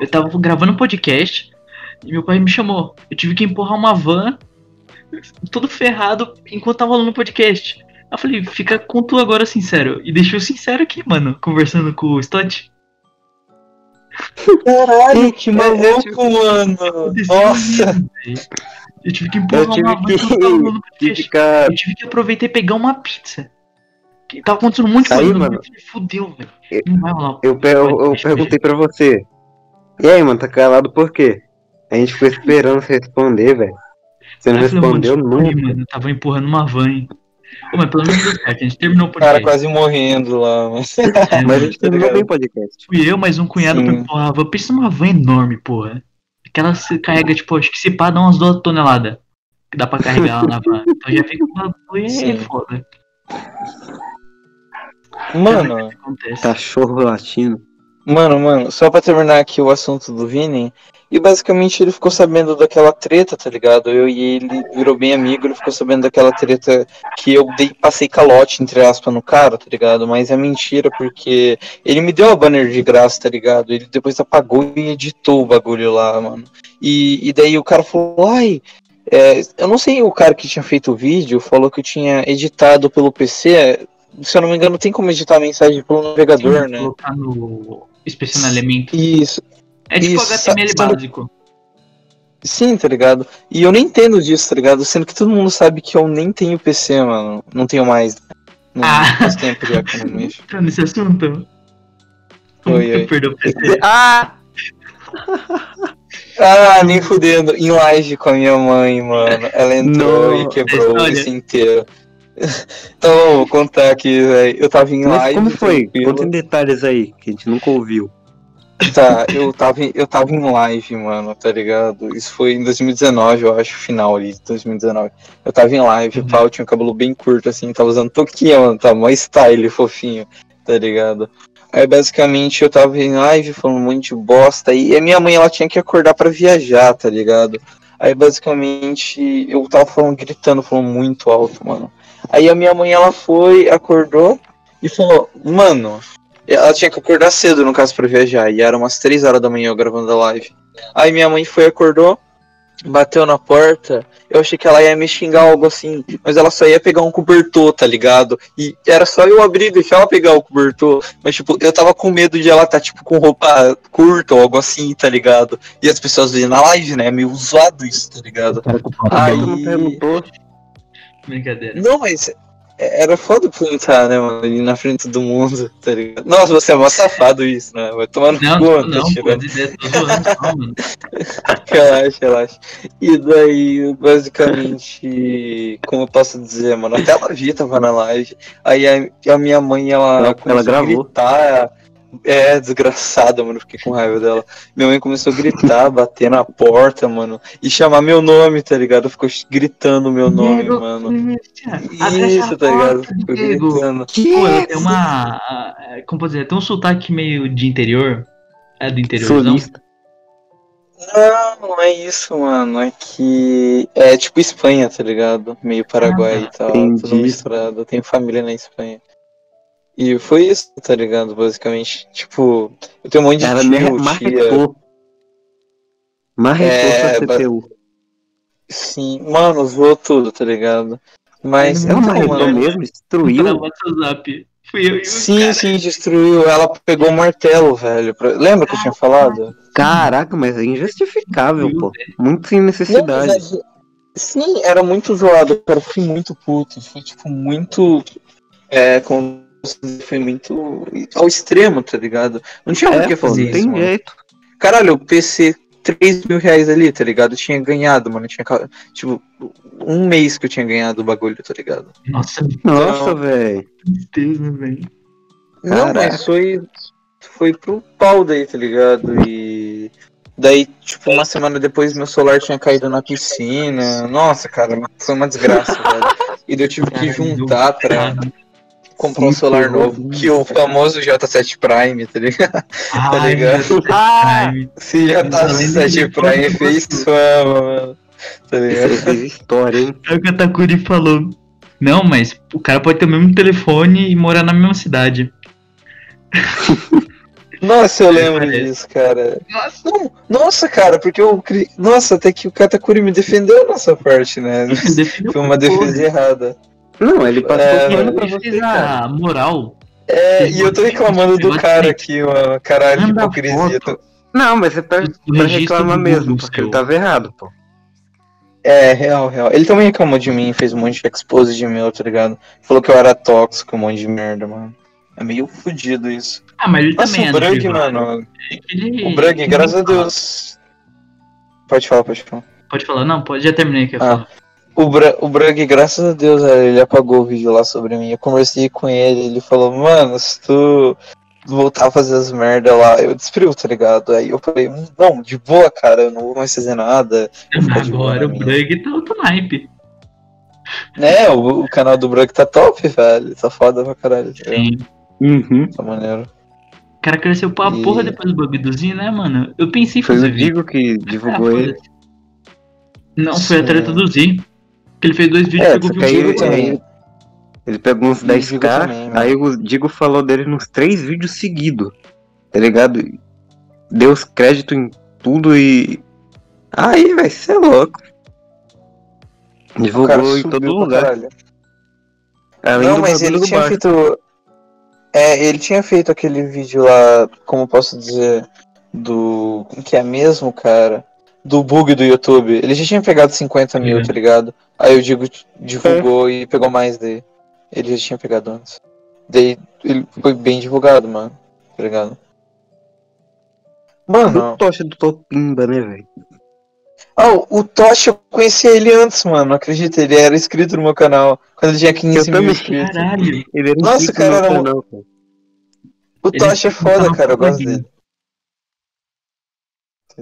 Eu tava gravando um podcast e meu pai me chamou. Eu tive que empurrar uma van todo ferrado enquanto tava rolando o podcast. Eu falei, fica com tu agora sincero. E deixou sincero aqui, mano, conversando com o Stott. Caralho, que maluco, mano. Nossa. Eu tive que empurrar eu tive uma que... Ficar... (laughs) Eu tive que aproveitar e pegar uma pizza. Que tava acontecendo muito coisa, mano. Fudeu, velho. Eu, eu, eu perguntei pra você. E aí, mano, tá calado por quê? A gente ficou esperando você responder, velho. Você não eu respondeu nunca. mano, eu tava empurrando uma van. Hein. Ô, mas pelo menos deu certo, a gente terminou o O cara podcast. quase morrendo lá, mas. (laughs) É, Mas a gente Tá terminou ligado? bem o podcast. Fui eu, mais um cunhado pra Sim. empurrar a van. Pensa numa van enorme, porra. Aquela se carrega, tipo, acho que se pá dá umas duas toneladas. Que dá pra carregar lá na van. Então já fica um bagulho e foda. Mano. Cachorro latino. mano, mano, só pra terminar aqui o assunto do Vini. E basicamente ele ficou sabendo daquela treta, tá ligado? Eu e ele virou bem amigo, ele ficou sabendo daquela treta que eu dei, passei calote, entre aspas, no cara, tá ligado? Mas é mentira, porque ele me deu a banner de graça, tá ligado? Ele depois apagou e editou o bagulho lá, mano. E, e daí o cara falou, ai. é, eu não sei, o cara que tinha feito o vídeo falou que eu tinha editado pelo PC. Se eu não me engano, tem como editar a mensagem pelo navegador, Sim, né? Colocar no Special Element. Isso, É tipo Isso, HTML sabe- básico. sim, tá ligado? E eu nem entendo disso, tá ligado? Sendo que todo mundo sabe que eu nem tenho PC, mano. Não tenho mais. Não Ah. faz tempo já que eu não (laughs) mexo. Tá nesse assunto? Oi, oi. Perdeu o PC. Ah! (laughs) Ah, nem fudendo. Em live com a minha mãe, mano. Ela entrou Não, e quebrou o. PC inteiro. (laughs) Então, vou contar aqui, velho. Eu tava em Mas live. como foi? tranquilo. Conta em detalhes aí, que a gente nunca ouviu. Tá, eu tava, eu tava em live, mano, tá ligado? Isso foi em 2019, eu acho, final ali de 2019. Eu tava em live, Uhum. pá, eu tinha o cabelo bem curto, assim, tava usando toquinha, mano, tava mó style, fofinho, tá ligado? Aí, basicamente, eu tava em live falando um monte de bosta, e a minha mãe, ela tinha que acordar pra viajar, tá ligado? Aí, basicamente, eu tava falando, gritando, falando muito alto, mano. Aí a minha mãe, ela foi, acordou e falou, mano, ela tinha que acordar cedo, no caso, pra viajar. E era umas 3 horas da manhã eu gravando a live. Aí minha mãe foi, acordou, bateu na porta. Eu achei que ela ia me xingar algo assim. Mas ela só ia pegar um cobertor, tá ligado? E era só eu abrir e deixar ela pegar o cobertor. Mas, tipo, eu tava com medo de ela tá, tipo, com roupa curta ou algo assim, tá ligado? E as pessoas vendo na live, né? É meio zoado isso, tá ligado? Aí... Brincadeira. Não, mas era foda perguntar, né, mano? Ali na frente todo mundo, tá ligado? Nossa, você é mó safado isso, né? Vai tomar no Não, cu, não, tá não, as ideias tô zoando mano. (laughs) Relaxa, relaxa. E daí, basicamente, como eu posso dizer, mano, até a Lavi tava na live. Aí a, a minha mãe, ela, Ela- ela a gravou. gritar. É, desgraçada, mano, fiquei com raiva dela. Minha mãe começou a gritar, (laughs) bater na porta, mano, e chamar meu nome, tá ligado? Ficou gritando meu nome, Diego mano. Isso, tá ligado? Ficou Diego. gritando. Pô, ela tem uma. a- Como pode dizer? Tem um sotaque meio de interior. É do interior, não? Sulista. Não, não é isso, mano. É que é tipo Espanha, tá ligado? Meio Paraguai e tal. entendi. Tudo misturado. Eu tenho família na Espanha. E foi isso, tá ligado? Basicamente. Tipo, eu tenho um monte de Ela tio, me tia. marretou. Marretou É, sua ba- CPU. Sim, mano, zoou tudo, tá ligado? Mas, Ela então, marretou mano, mesmo? Destruiu? WhatsApp. Fui eu e Sim, cara. sim, destruiu. Ela pegou o martelo, velho. pra- Lembra que eu tinha falado? Caraca, mas é injustificável, pô. Muito sem Não, necessidade. mas é- Sim, era muito zoado, cara. Eu fui muito puto. Foi, tipo, muito. É, dizer, foi muito. ao extremo, tá ligado? Não tinha É, que pô, fazer não isso. tem mano. jeito. Caralho, o PC, 3 mil reais ali, tá ligado? Eu tinha ganhado, mano. Eu tinha, tipo, um mês que eu tinha ganhado o bagulho, tá ligado? Nossa, Nossa, Não. velho. tristeza, velho. Não, Caraca. mas foi. Foi pro pau daí, tá ligado? E. Daí, tipo, uma semana depois meu celular tinha caído na piscina. Nossa, cara, foi uma desgraça, (laughs) velho. E daí eu tive que juntar pra comprar um celular novo. Que o famoso J7 Prime, tá ligado? (laughs) Ai, ligado? meu Deus, Ah! Se J7 Prime fez fama, mano. Tá ligado? Você fez história, hein? Aí o Katakuri falou. Não, mas o cara pode ter o mesmo telefone e morar na mesma cidade. (laughs) Nossa, eu lembro Parece. disso, cara. Nossa, Não, nossa, cara, porque eu. Nossa, até que o Katakuri me defendeu nessa parte, né? (laughs) defendeu Foi uma defesa errada. Não, ele passou É, pano pra Ele você, fez cara. a moral. É, e eu tô reclamando do cara aqui, mano. Caralho, que Manda hipocrisia. foto. Não, mas é pra, pra reclamar mesmo, porque seu. ele tava errado, pô. É, real, real. Ele também reclamou de mim, fez um monte de expose de meu, tá ligado? Falou que eu era tóxico, um monte de merda, mano. É meio fudido isso. Ah, mas ele Nossa, também é o do Brug, mano. É que ele- O Brug, ele graças a. Deus. Pode falar, pode falar. Pode falar, não, pode, já terminei que eu Ah. falar. O, Bra o Brug, graças a Deus, velho, ele apagou o vídeo lá sobre mim. Eu conversei com ele, ele falou, mano, se tu voltar a fazer as merda lá, eu desprivo, tá ligado? Aí eu falei, "Hum, não, de boa, cara, eu não vou mais fazer nada. (laughs) Agora o minha." Brug tá outro naipe. Né, o, o canal do Brug tá top, velho. Tá foda pra caralho. tá? Sim. Uhum. Tá maneiro. O cara cresceu pra E- porra depois do bug do Zinho, né, mano? Eu pensei em Foi fazer o vídeo. Digo que Ah, divulgou ele. foda-se. Não, foi a Sim. treta do Zinho. Que ele fez dois vídeos É, pegou aí- Ele pegou uns E o 10k, Digo também, né? aí o Digo falou dele nos três vídeos seguidos. Tá ligado? Deu os créditos em tudo e. Aí, vai ser louco. O cara Divulgou em todo lugar. caralho. Além Não, mas ele tinha bar. feito. É, ele tinha feito aquele vídeo lá, como eu posso dizer, do. Como que é mesmo, cara? Do bug do YouTube. Ele já tinha pegado 50 mil, É. tá ligado? Aí o Digo divulgou e pegou mais dele. Ele já tinha pegado antes. Daí ele foi bem divulgado, mano. Tá ligado? Mano, O tocha do Topimba, né, velho? ah, o Tocha, eu conhecia ele antes, mano. Acredita, ele era inscrito no meu canal. Quando ele tinha 15 Eu mil também. inscritos. Caralho. Ele era Nossa, inscrito cara, no era um- canal, cara. O Tocha é foda, cara. Eu gosto dele.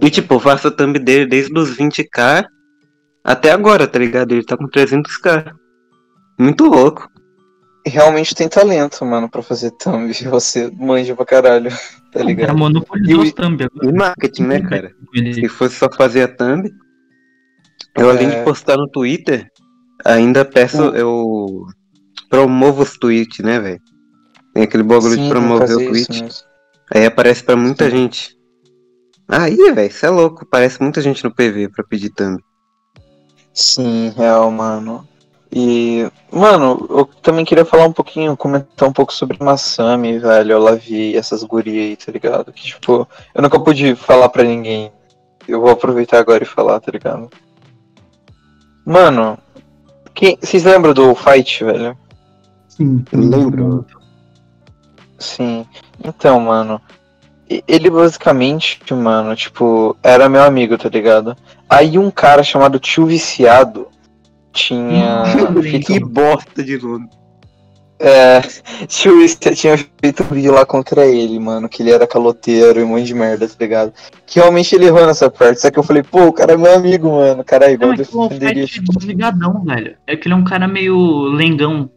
E tipo, eu faço a thumb dele desde os 20k até agora, tá ligado? Ele tá com 300k. Muito louco. realmente tem talento, mano, pra fazer thumb. (laughs) Você manja pra caralho, (laughs) tá O cara ligado? monopolizou E thumb agora. E marketing, né, cara? Se fosse só fazer a thumb, eu além É. de postar no Twitter, ainda peço, Hum. eu promovo os tweets, né, velho? Tem aquele bagulho de promover o tweet. Aí aparece pra muita Sim. gente. Aí, velho, isso é louco. Aparece muita gente no PV pra pedir thumb. Sim, real, mano. E, mano, eu também queria falar um pouquinho, comentar um pouco sobre Massami, velho, a Lavi, essas gurias aí, tá ligado? Que, tipo, eu nunca pude falar pra ninguém. Eu vou aproveitar agora e falar, tá ligado? Mano, quem, vocês lembram do Fight, velho? Sim. Lembro. Sim. Então, mano. Ele basicamente, mano, tipo, era meu amigo, tá ligado? Aí um cara chamado Tio Viciado tinha (laughs) feito. que bosta de nome. É, Tio Viciado tinha feito um vídeo lá contra ele, mano, que ele era caloteiro e um monte de merda, tá ligado? Que realmente ele errou nessa parte. Só que eu falei, pô, o cara é meu amigo, mano. Cara, igual Não, eu é que o defenderia. É desligadão, velho. É que ele é um cara meio lengão.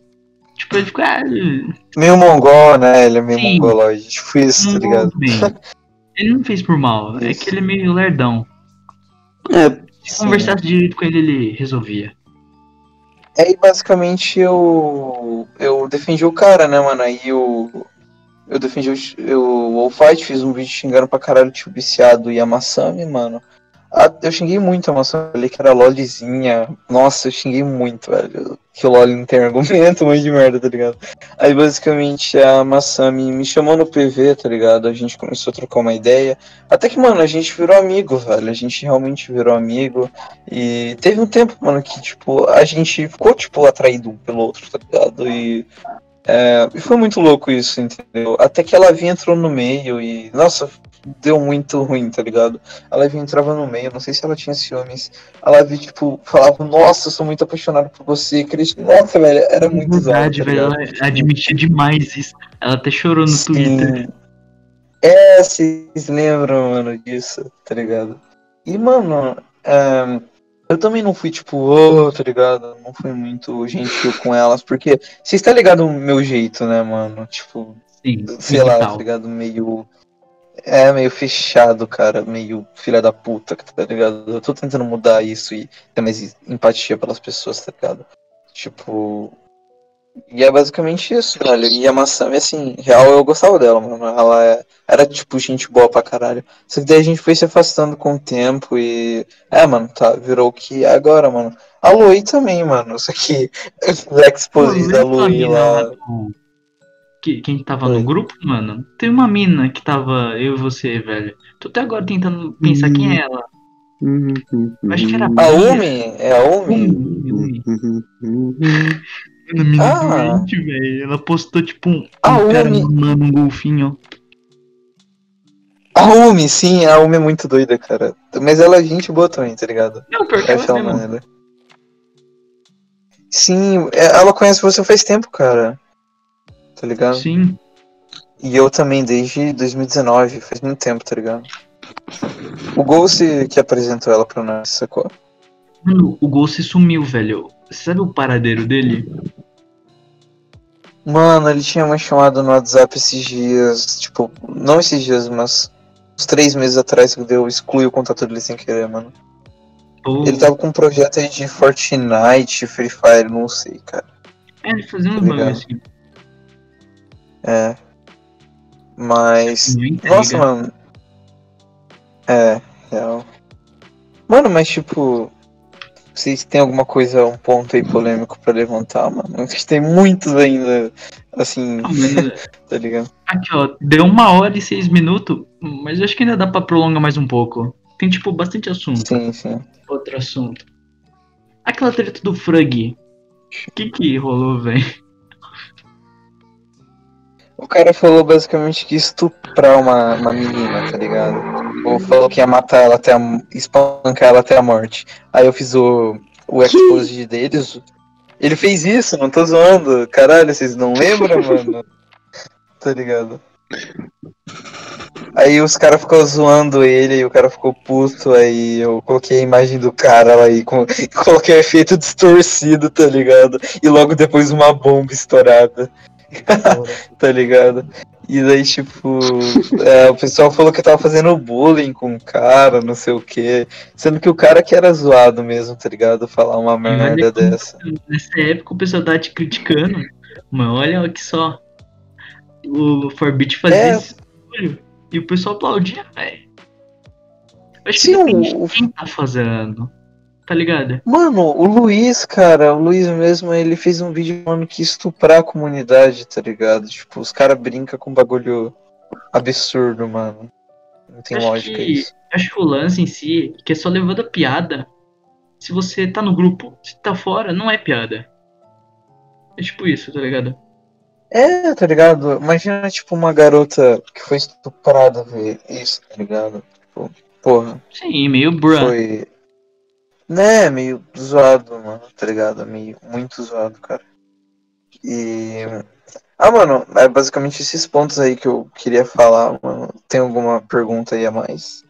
Tipo, ele fica. ah, Meio mongol, né? Ele é meio Sim. mongoloide. Tipo isso, tá ligado? bem. Ele não fez por mal, é que ele é meio lerdão. É, Se Sim. conversasse direito com ele, ele resolvia. Aí basicamente eu eu defendi o cara, né, mano? Aí eu eu defendi o, eu, o All-Fight, fiz um vídeo xingando pra caralho o tio viciado e a Massami, mano. Ah, eu xinguei muito a Massami, falei que era lolzinha. Nossa, eu xinguei muito, velho. Que o LOL não tem argumento, (laughs) um monte de merda, tá ligado? Aí basicamente a Massami me chamou no PV, tá ligado? A gente começou a trocar uma ideia. Até que, mano, a gente virou amigo, velho. A gente realmente virou amigo. E teve um tempo, mano, que, tipo, a gente ficou, tipo, atraído um pelo outro, tá ligado? E, é, e foi muito louco isso, entendeu? Até que ela vinha entrou no meio e, nossa, deu muito ruim, tá ligado? Ela vinha entrava no meio, não sei se ela tinha ciúmes. Ela vinha, tipo, falava, nossa, eu sou muito apaixonado por você, Cris. Nossa, velho, era muito verdade, tá velho. ligado? Ela admitia demais isso. Ela até chorou no Twitter. É, vocês lembram, mano, disso, tá ligado? E, mano, é, eu também não fui, tipo, ô, tá ligado? Não fui muito gentil com elas, porque vocês tá ligado o meu jeito, né, mano? Tipo, Sim, sei lá, tá digital. ligado? Meio. É, meio fechado, cara, meio filha da puta, tá ligado? Eu tô tentando mudar isso e ter mais empatia pelas pessoas, tá ligado? Tipo. E é basicamente isso, velho. E a Massami, assim, real eu gostava dela, mano. Ela é- era, tipo, gente boa pra caralho. Só que daí a gente foi se afastando com o tempo e. É, mano, tá, virou o que é agora, mano. A Lui também, mano. Só que. (laughs) O expose da mina lá lá. do- Que, quem tava Oi. no grupo, mano? Tem uma mina que tava eu e você, velho. Tô até agora tentando pensar Hum. quem é ela. Acho que era A Umi? É a Umi? Umi. Mano, mina Ah. doente, velho. Ela postou tipo um, A um cara mamando um golfinho. A Umi, sim, a Umi é muito doida, cara. Mas ela é gente boa também, tá ligado? Não, pior que ela maneira. Sim, é- ela conhece você faz tempo, cara. Tá ligado? Sim. E eu também, desde 2019, faz muito tempo, tá ligado? O Ghost que apresentou ela pra nós, sacou? Mano, o Ghost sumiu, velho. Você sabe o paradeiro dele? Mano, ele tinha uma chamada no WhatsApp esses dias, tipo, não esses dias, mas uns três meses atrás que eu excluí o contato dele sem querer, mano. Ou... Ele tava com um projeto aí de Fortnite, Free Fire, não sei, cara. É, ele fazia Tá bagulho assim. É. Mas. Nossa, mano. É, real. Mano, mas tipo. Vocês têm alguma coisa, um ponto aí polêmico pra levantar, mano? A gente tem muitos ainda, assim, Ah, mano, (laughs) tá ligado? Aqui, ó, deu uma hora e seis minutos, mas eu acho que ainda dá pra prolongar mais um pouco. Tem, tipo, bastante assunto. Sim, sim. Outro assunto. Aquela treta do Frug. O que que rolou, velho? O cara falou basicamente que estuprar uma, uma menina, tá ligado? Ou falou que ia matar ela até a, espancar ela até a morte. Aí eu fiz o, o expose deles. Ele fez isso, não tô zoando. Caralho, vocês não lembram, (laughs) mano? Tá ligado? Aí os caras ficou zoando ele e o cara ficou puto, aí eu coloquei a imagem do cara lá e com- (laughs) coloquei o efeito distorcido, tá ligado? E logo depois uma bomba estourada (laughs) tá ligado? E daí, tipo, (laughs) é, o pessoal falou que eu tava fazendo bullying com o cara, não sei o quê. Sendo que o cara que era zoado mesmo, tá ligado? Falar uma merda Olha dessa. Nessa época o pessoal tava te criticando. Mano, olha aqui só. O Forbit fazia É. esse bagulho e o pessoal aplaudia, velho. Eu Acho Sim, que o- quem tá fazendo. Tá ligado? Mano, o Luiz, cara, o Luiz mesmo, ele fez um vídeo falando que estuprar a comunidade, tá ligado? Tipo, os caras brincam com um bagulho absurdo, mano. Não tem Acho lógica que- isso. Acho que o lance em si, que é só levando a piada. Se você tá no grupo, se tá fora, não é piada. É tipo isso, tá ligado? É, tá ligado? Imagina, tipo, uma garota que foi estuprada ver isso, tá ligado? Tipo, porra. Sim, meio bruh. Foi. Né, meio zoado, mano, tá ligado? Meio muito zoado, cara. E. Ah, mano, é basicamente esses pontos aí que eu queria falar, mano. Tem alguma pergunta aí a mais?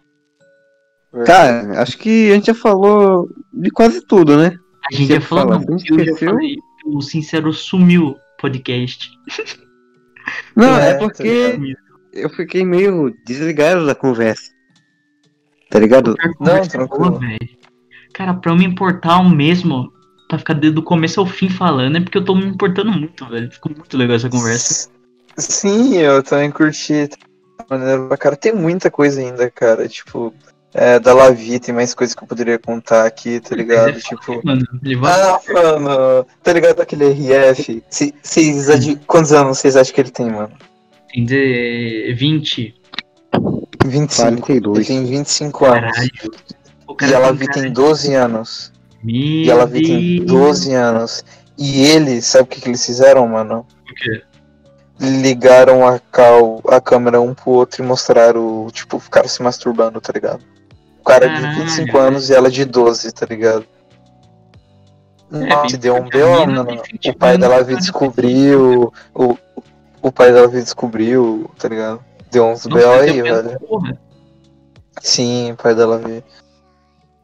Cara, acho que a gente já falou de quase tudo, né? A gente já falou, não. Eu falei, o Sincero sumiu podcast. (laughs) Não, É, é, tá porque eu fiquei meio desligado da conversa. Tá ligado? Não, boa, tranquilo. velho. Cara, pra eu me importar mesmo, pra ficar desde o começo ao fim falando, é porque eu tô me importando muito, velho. Ficou muito legal essa conversa. Sim, eu também curti. Pra cara. Tem muita coisa ainda, cara. Tipo, é, da Lavi tem mais coisas que eu poderia contar aqui, tá ligado? (laughs) Tipo. Mano, ele. Ah, mano, tá ligado aquele RF? Cê- Vocês adi- Quantos anos vocês acham que ele tem, mano? Tem de 20. 25. Ele 42. tem 25 anos. Caralho. E cara a tem Lavi cara tem 12 anos. Meu E a Lavi tem Deus. 12 anos. E ele, sabe o que, que eles fizeram, mano? O quê? Ligaram a, cal, a câmera um pro outro e mostraram, tipo, ficaram se masturbando, tá ligado? O cara de Caralho, 25 anos e ela de 12, tá ligado? Nossa, bem, deu um B.O., mano. tem 20 O pai dela veio tem descobriu. O, o pai dela veio descobriu, tá ligado? Deu uns B.O. aí, é velho. porra. Sim, o pai dela veio.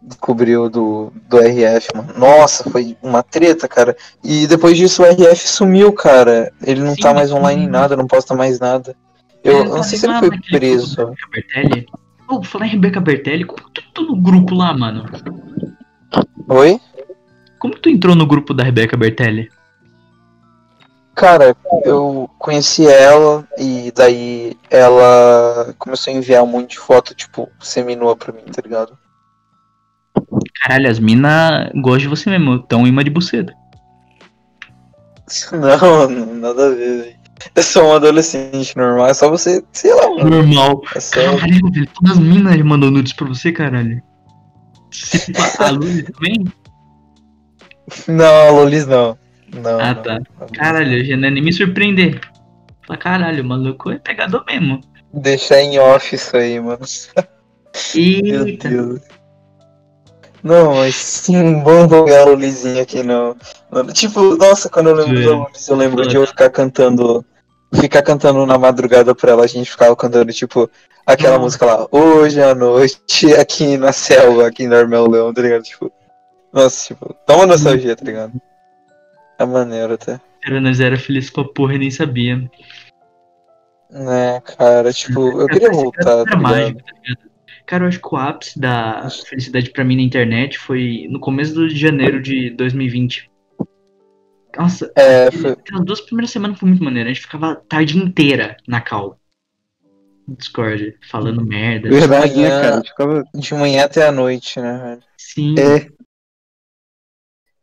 Descobriu do, do RF, mano. Nossa, foi uma treta, cara. E depois disso o RF sumiu, cara. Ele não Sim, tá mais online em nada, não posta mais nada. Eu, eu não sei se ele foi preso. Bertelli. Ô, falar em Rebeca Bertelli, como tu entrou no grupo lá, mano? Oi? Como tu entrou no grupo da Rebeca Bertelli? Cara, eu conheci ela e daí ela começou a enviar um monte de foto, tipo, seminua pra mim, tá ligado? Caralho, as mina gostam de você mesmo, tão imã de buceta. (laughs) Não, não, nada a ver, velho. Eu sou um adolescente normal, é só você, sei lá, mano. Normal. É só... Caralho, velho, todas as minas mandam nudes pra você, caralho. Você, a Luz também? Não, Lolis não. Não. Ah, tá. não. Caralho, já é nem me surpreender. Fala, caralho, o maluco é pegador mesmo. Deixar em off isso aí, mano. (laughs) Meu Eita. Deus. Não, mas sim, vamos jogar o aqui não. Mano, tipo, nossa, quando eu lembro do Lulis, eu lembro de eu ficar cantando. Ficar cantando na madrugada pra ela, a gente ficava cantando, tipo, aquela Nossa. música lá, hoje à noite, (laughs) aqui na selva, aqui em Armel Leão, tá ligado? Tipo, nossa, tipo, dá uma nostalgia, tá ligado? É maneiro até. Cara, nós era feliz com a porra e nem sabia. Né, cara, tipo, eu queria voltar, tá era ligado? mágico, tá ligado? Cara, eu acho que o ápice da felicidade pra mim na internet foi no começo de janeiro de 2020. Nossa, É, foi, as duas primeiras semanas foi muito maneiro. A gente ficava a tarde inteira na call. No Discord, falando merda. Verdade, né, manhã- cara? A gente ficava. de manhã até a noite, né, velho? Sim. É,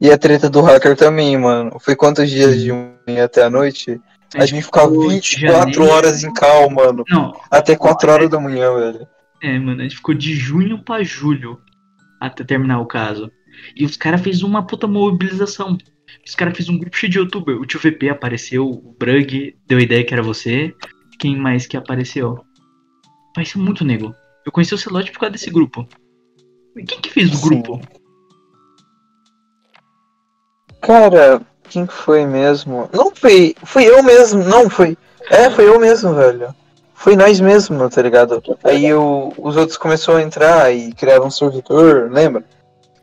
E a treta do hacker também, mano. Foi quantos dias de manhã até a noite? A gente ficava ficou de 24 janeiro- horas em cal, mano. Não, Até 4 horas da manhã, velho. É, mano, a gente ficou de junho pra julho até terminar o caso. E os caras fez uma puta mobilização. Os caras fez um grupo cheio de youtuber. O tio VP apareceu, o Brug deu a ideia que era você. Quem mais que apareceu? Parecia muito nego. Eu conheci o Celote por causa desse grupo. Quem que fez o Sim. grupo? Cara, quem que foi mesmo? Não foi. Foi eu mesmo, não, foi. É, foi eu mesmo, velho. Foi nós mesmo, tá ligado? Aí eu, os outros começaram a entrar e criaram um servidor, lembra?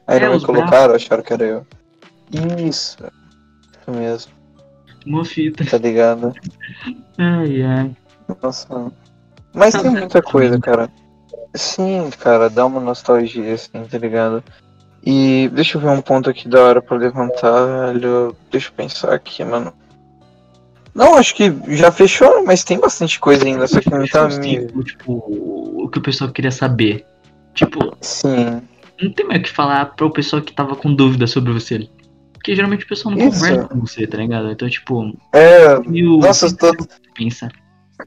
Aí É, não me colocaram, acharam que era eu. Isso. Isso mesmo, Uma fita. tá ligado? Ai, ai. Nossa. Mas tem muita coisa, cara. Sim, cara, dá uma nostalgia, assim, tá ligado? E deixa eu ver um ponto aqui da hora pra levantar, velho. Deixa eu pensar aqui, mano. Não, acho que já fechou, mas tem bastante coisa ainda, só que não tá. Tipo, tipo, o que o pessoal queria saber. Tipo, Sim. não tem mais o que falar pro pessoal que tava com dúvida sobre você. Porque geralmente o pessoal não Isso. conversa com você, tá ligado? Então, tipo, É. e o Nossa, eu tô, pensa.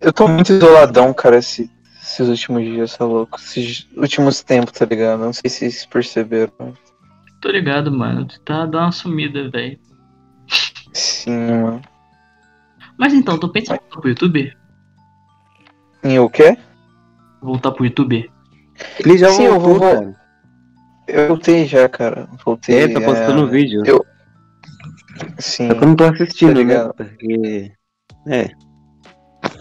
eu tô muito isoladão, cara, esse- esses últimos dias, tá louco? Esses últimos tempos, tá ligado? Não sei se vocês perceberam. Tô ligado, mano. Tu tá dando uma sumida, velho. Sim, mano. Mas então, tu pensa em voltar pro YouTube? E o quê? Voltar pro YouTube? ele já Sim, eu voltou, vou- cara. Eu voltei já, cara. Voltei. É, tá postando é, vídeo. eu- Sim. Só que eu não tô assistindo, Tá né? Porque. É.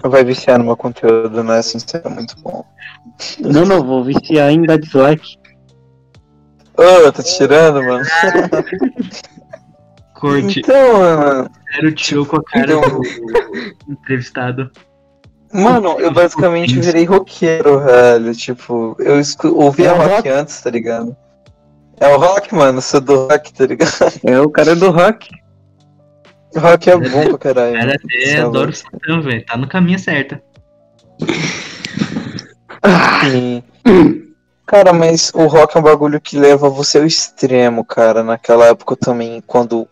Vai viciar no meu conteúdo, né? Assim, isso é muito bom. Não, não, vou viciar em dar dislike. Ô, tá tirando, mano? (laughs) Corte. Então, mano. Zero tirou com a cara Então- do entrevistado. Mano, eu basicamente virei roqueiro, velho. Tipo, eu escu- ouvia É o rock rock? antes, tá ligado? É o rock, mano. Sou do rock, tá ligado? É o cara do rock. rock é bom pra caralho. Cara, até é adoro o Satã, velho. Tá no caminho certo. Sim. (clears throat) Cara, mas o rock é um bagulho que leva você ao extremo, cara. Naquela época também, quando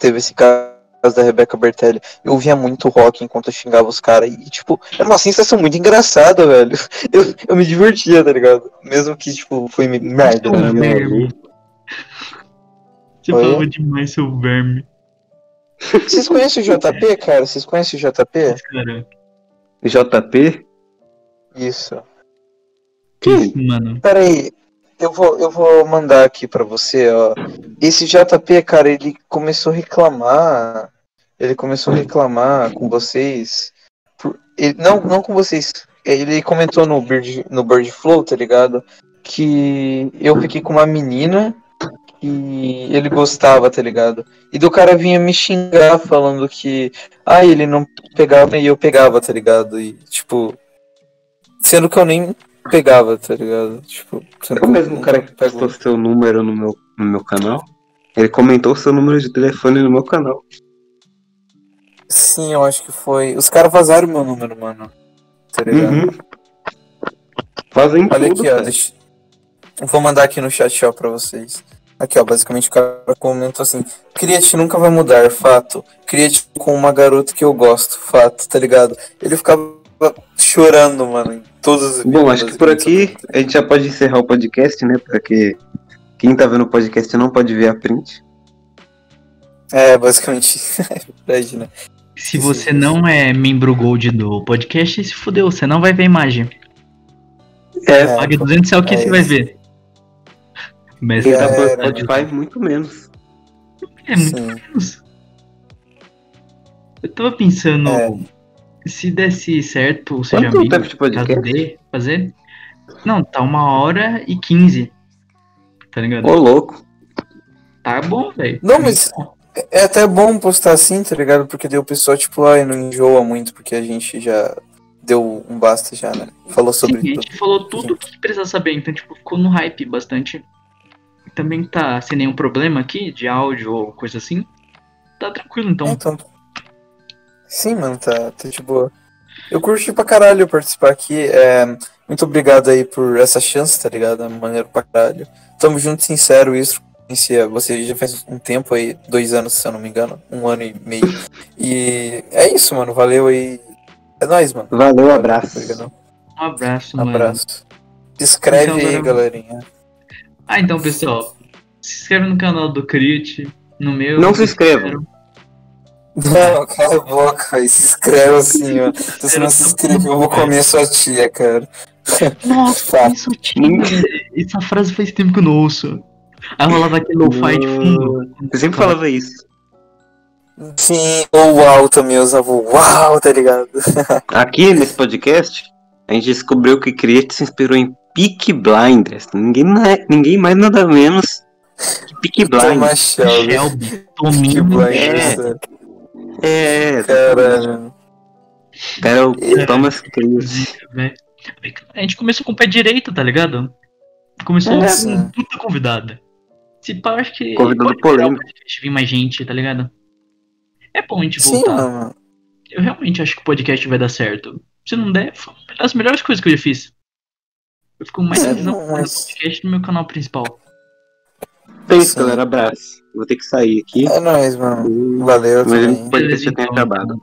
teve esse caso da Rebecca Bertelli, eu ouvia muito rock enquanto eu xingava os caras. E, tipo, era uma sensação muito engraçada, velho. (laughs) Eu, eu me divertia, tá ligado? Mesmo que, tipo, foi me- merda, né? verme. Você Oi? falou demais, seu verme. Vocês conhecem o JP, cara? Vocês conhecem o JP? Cara, JP? Isso. Que isso, mano? Pera aí, eu vou, eu vou mandar aqui pra você, ó. Esse JP, cara, ele começou a reclamar. Ele começou a reclamar com vocês. por- ele- não, não com vocês. Ele comentou no Bird, no Bird Flow, tá ligado? Que eu fiquei com uma menina que ele gostava, tá ligado? E do cara vinha me xingar falando que. Ah, ele não pegava e eu pegava, tá ligado? E, tipo. Sendo que eu nem pegava, tá ligado? Tipo, É o mesmo cara que postou seu número no meu, no meu canal? Ele comentou seu número de telefone no meu canal. Sim, eu acho que foi. Os caras vazaram meu número, mano. Tá ligado? Uhum. Fazem Olha tudo, aqui, ó. cara. Deixa... eu Vou mandar aqui no chat, ó, pra vocês. Aqui, ó. Basicamente o cara comentou assim: Criate nunca vai mudar, fato. Criate com uma garota que eu gosto, fato, tá ligado? Ele ficava chorando, mano, em todos os Bom, acho que por aqui a gente já pode encerrar o podcast, né? Porque quem tá vendo o podcast não pode ver a print. É, basicamente. (laughs) é verdade, né? Se você não é membro Gold do podcast, se fudeu, você não vai ver a imagem. É, É, Pague 200 é o que é você vai ver. Mas É, Tá por era, Spotify, muito menos. é muito Sim. menos. Eu tava pensando, É. se desse certo, ou seja, Quanto amigo, tempo de caso podcast? dê, fazer. Não, tá uma hora e 15. Tá ligado? Ô, louco. Tá bom, velho. Não, mas é até bom postar assim, tá ligado? Porque daí o pessoal, tipo, ai, não enjoa muito, porque a gente já deu um basta já, né? Falou Sim, sobre a tudo. gente falou tudo que precisa saber, então, tipo, ficou no hype bastante. Também tá sem nenhum problema aqui de áudio ou coisa assim. Tá tranquilo, então. Então. Sim, mano, tá, tá de boa. Eu curti pra caralho participar aqui. É, muito obrigado aí por essa chance, tá ligado? É maneiro pra caralho. Tamo junto, sincero, isso. Conhecia você já faz um tempo aí, dois anos, se eu não me engano. Um ano e meio. E é isso, mano. Valeu aí. É nóis, mano. Valeu, abraço. Obrigado. Um abraço, Um mano. abraço. Se inscreve Então, aí, galerinha. Ah, então, pessoal, se inscreve no canal do Crit, no meu. Não se inscrevam. Não, cala a boca, velho. Se inscreve assim, ó. Se você não se inscrever, eu vou comer sua tia, cara. Nossa, isso. Essa frase faz tempo que eu não ouço. Aí rolava aquele lo-fi de fundo. Eu sempre falava isso. Sim, ou uau também, eu usava o uau, tá ligado? (laughs) Aqui nesse podcast, a gente descobriu que Criet se inspirou em Peak Blinders. Ninguém, mais- ninguém mais nada menos que Peak Blinders. Thomas Shelby. Shelby, Tominho. blinders, É, Caralho. era o Thomas Criet. velho. A gente começou com o pé direito, tá ligado? Começou É, com sim. um puta convidada. Se pá, acho que. Convidado pode melhorar o polêmico. podcast, vir mais gente, tá ligado? É bom a gente Sim, voltar. mano. Eu realmente acho que o podcast vai dar certo. Se não der, foi uma das melhores coisas que eu já fiz. Eu fico mais É, feliz no não, mas- podcast no meu canal principal. É isso, Sim. galera. Abraço. Vou ter que sair aqui. É nóis, mano. Valeu Mas também. Beleza, tem então. acabado.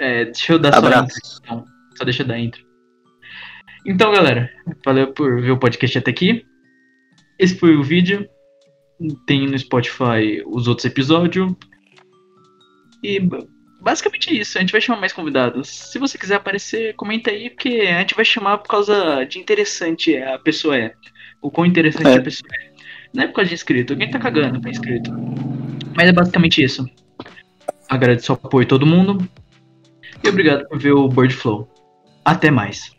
É, deixa eu dar só a intro, Abraço. então. Só deixa eu dar intro. Então, galera, valeu por ver o podcast até aqui. Esse foi o vídeo. Tem no Spotify os outros episódios. E ba- basicamente é isso. A gente vai chamar mais convidados. Se você quiser aparecer, comenta aí, porque a gente vai chamar por causa de interessante a pessoa é. O quão interessante É. a pessoa é. Não é por causa de inscrito. Alguém tá cagando pra inscrito. Mas é basicamente isso. Agradeço o apoio de todo mundo. E obrigado por ver o Bird Flow. Até mais.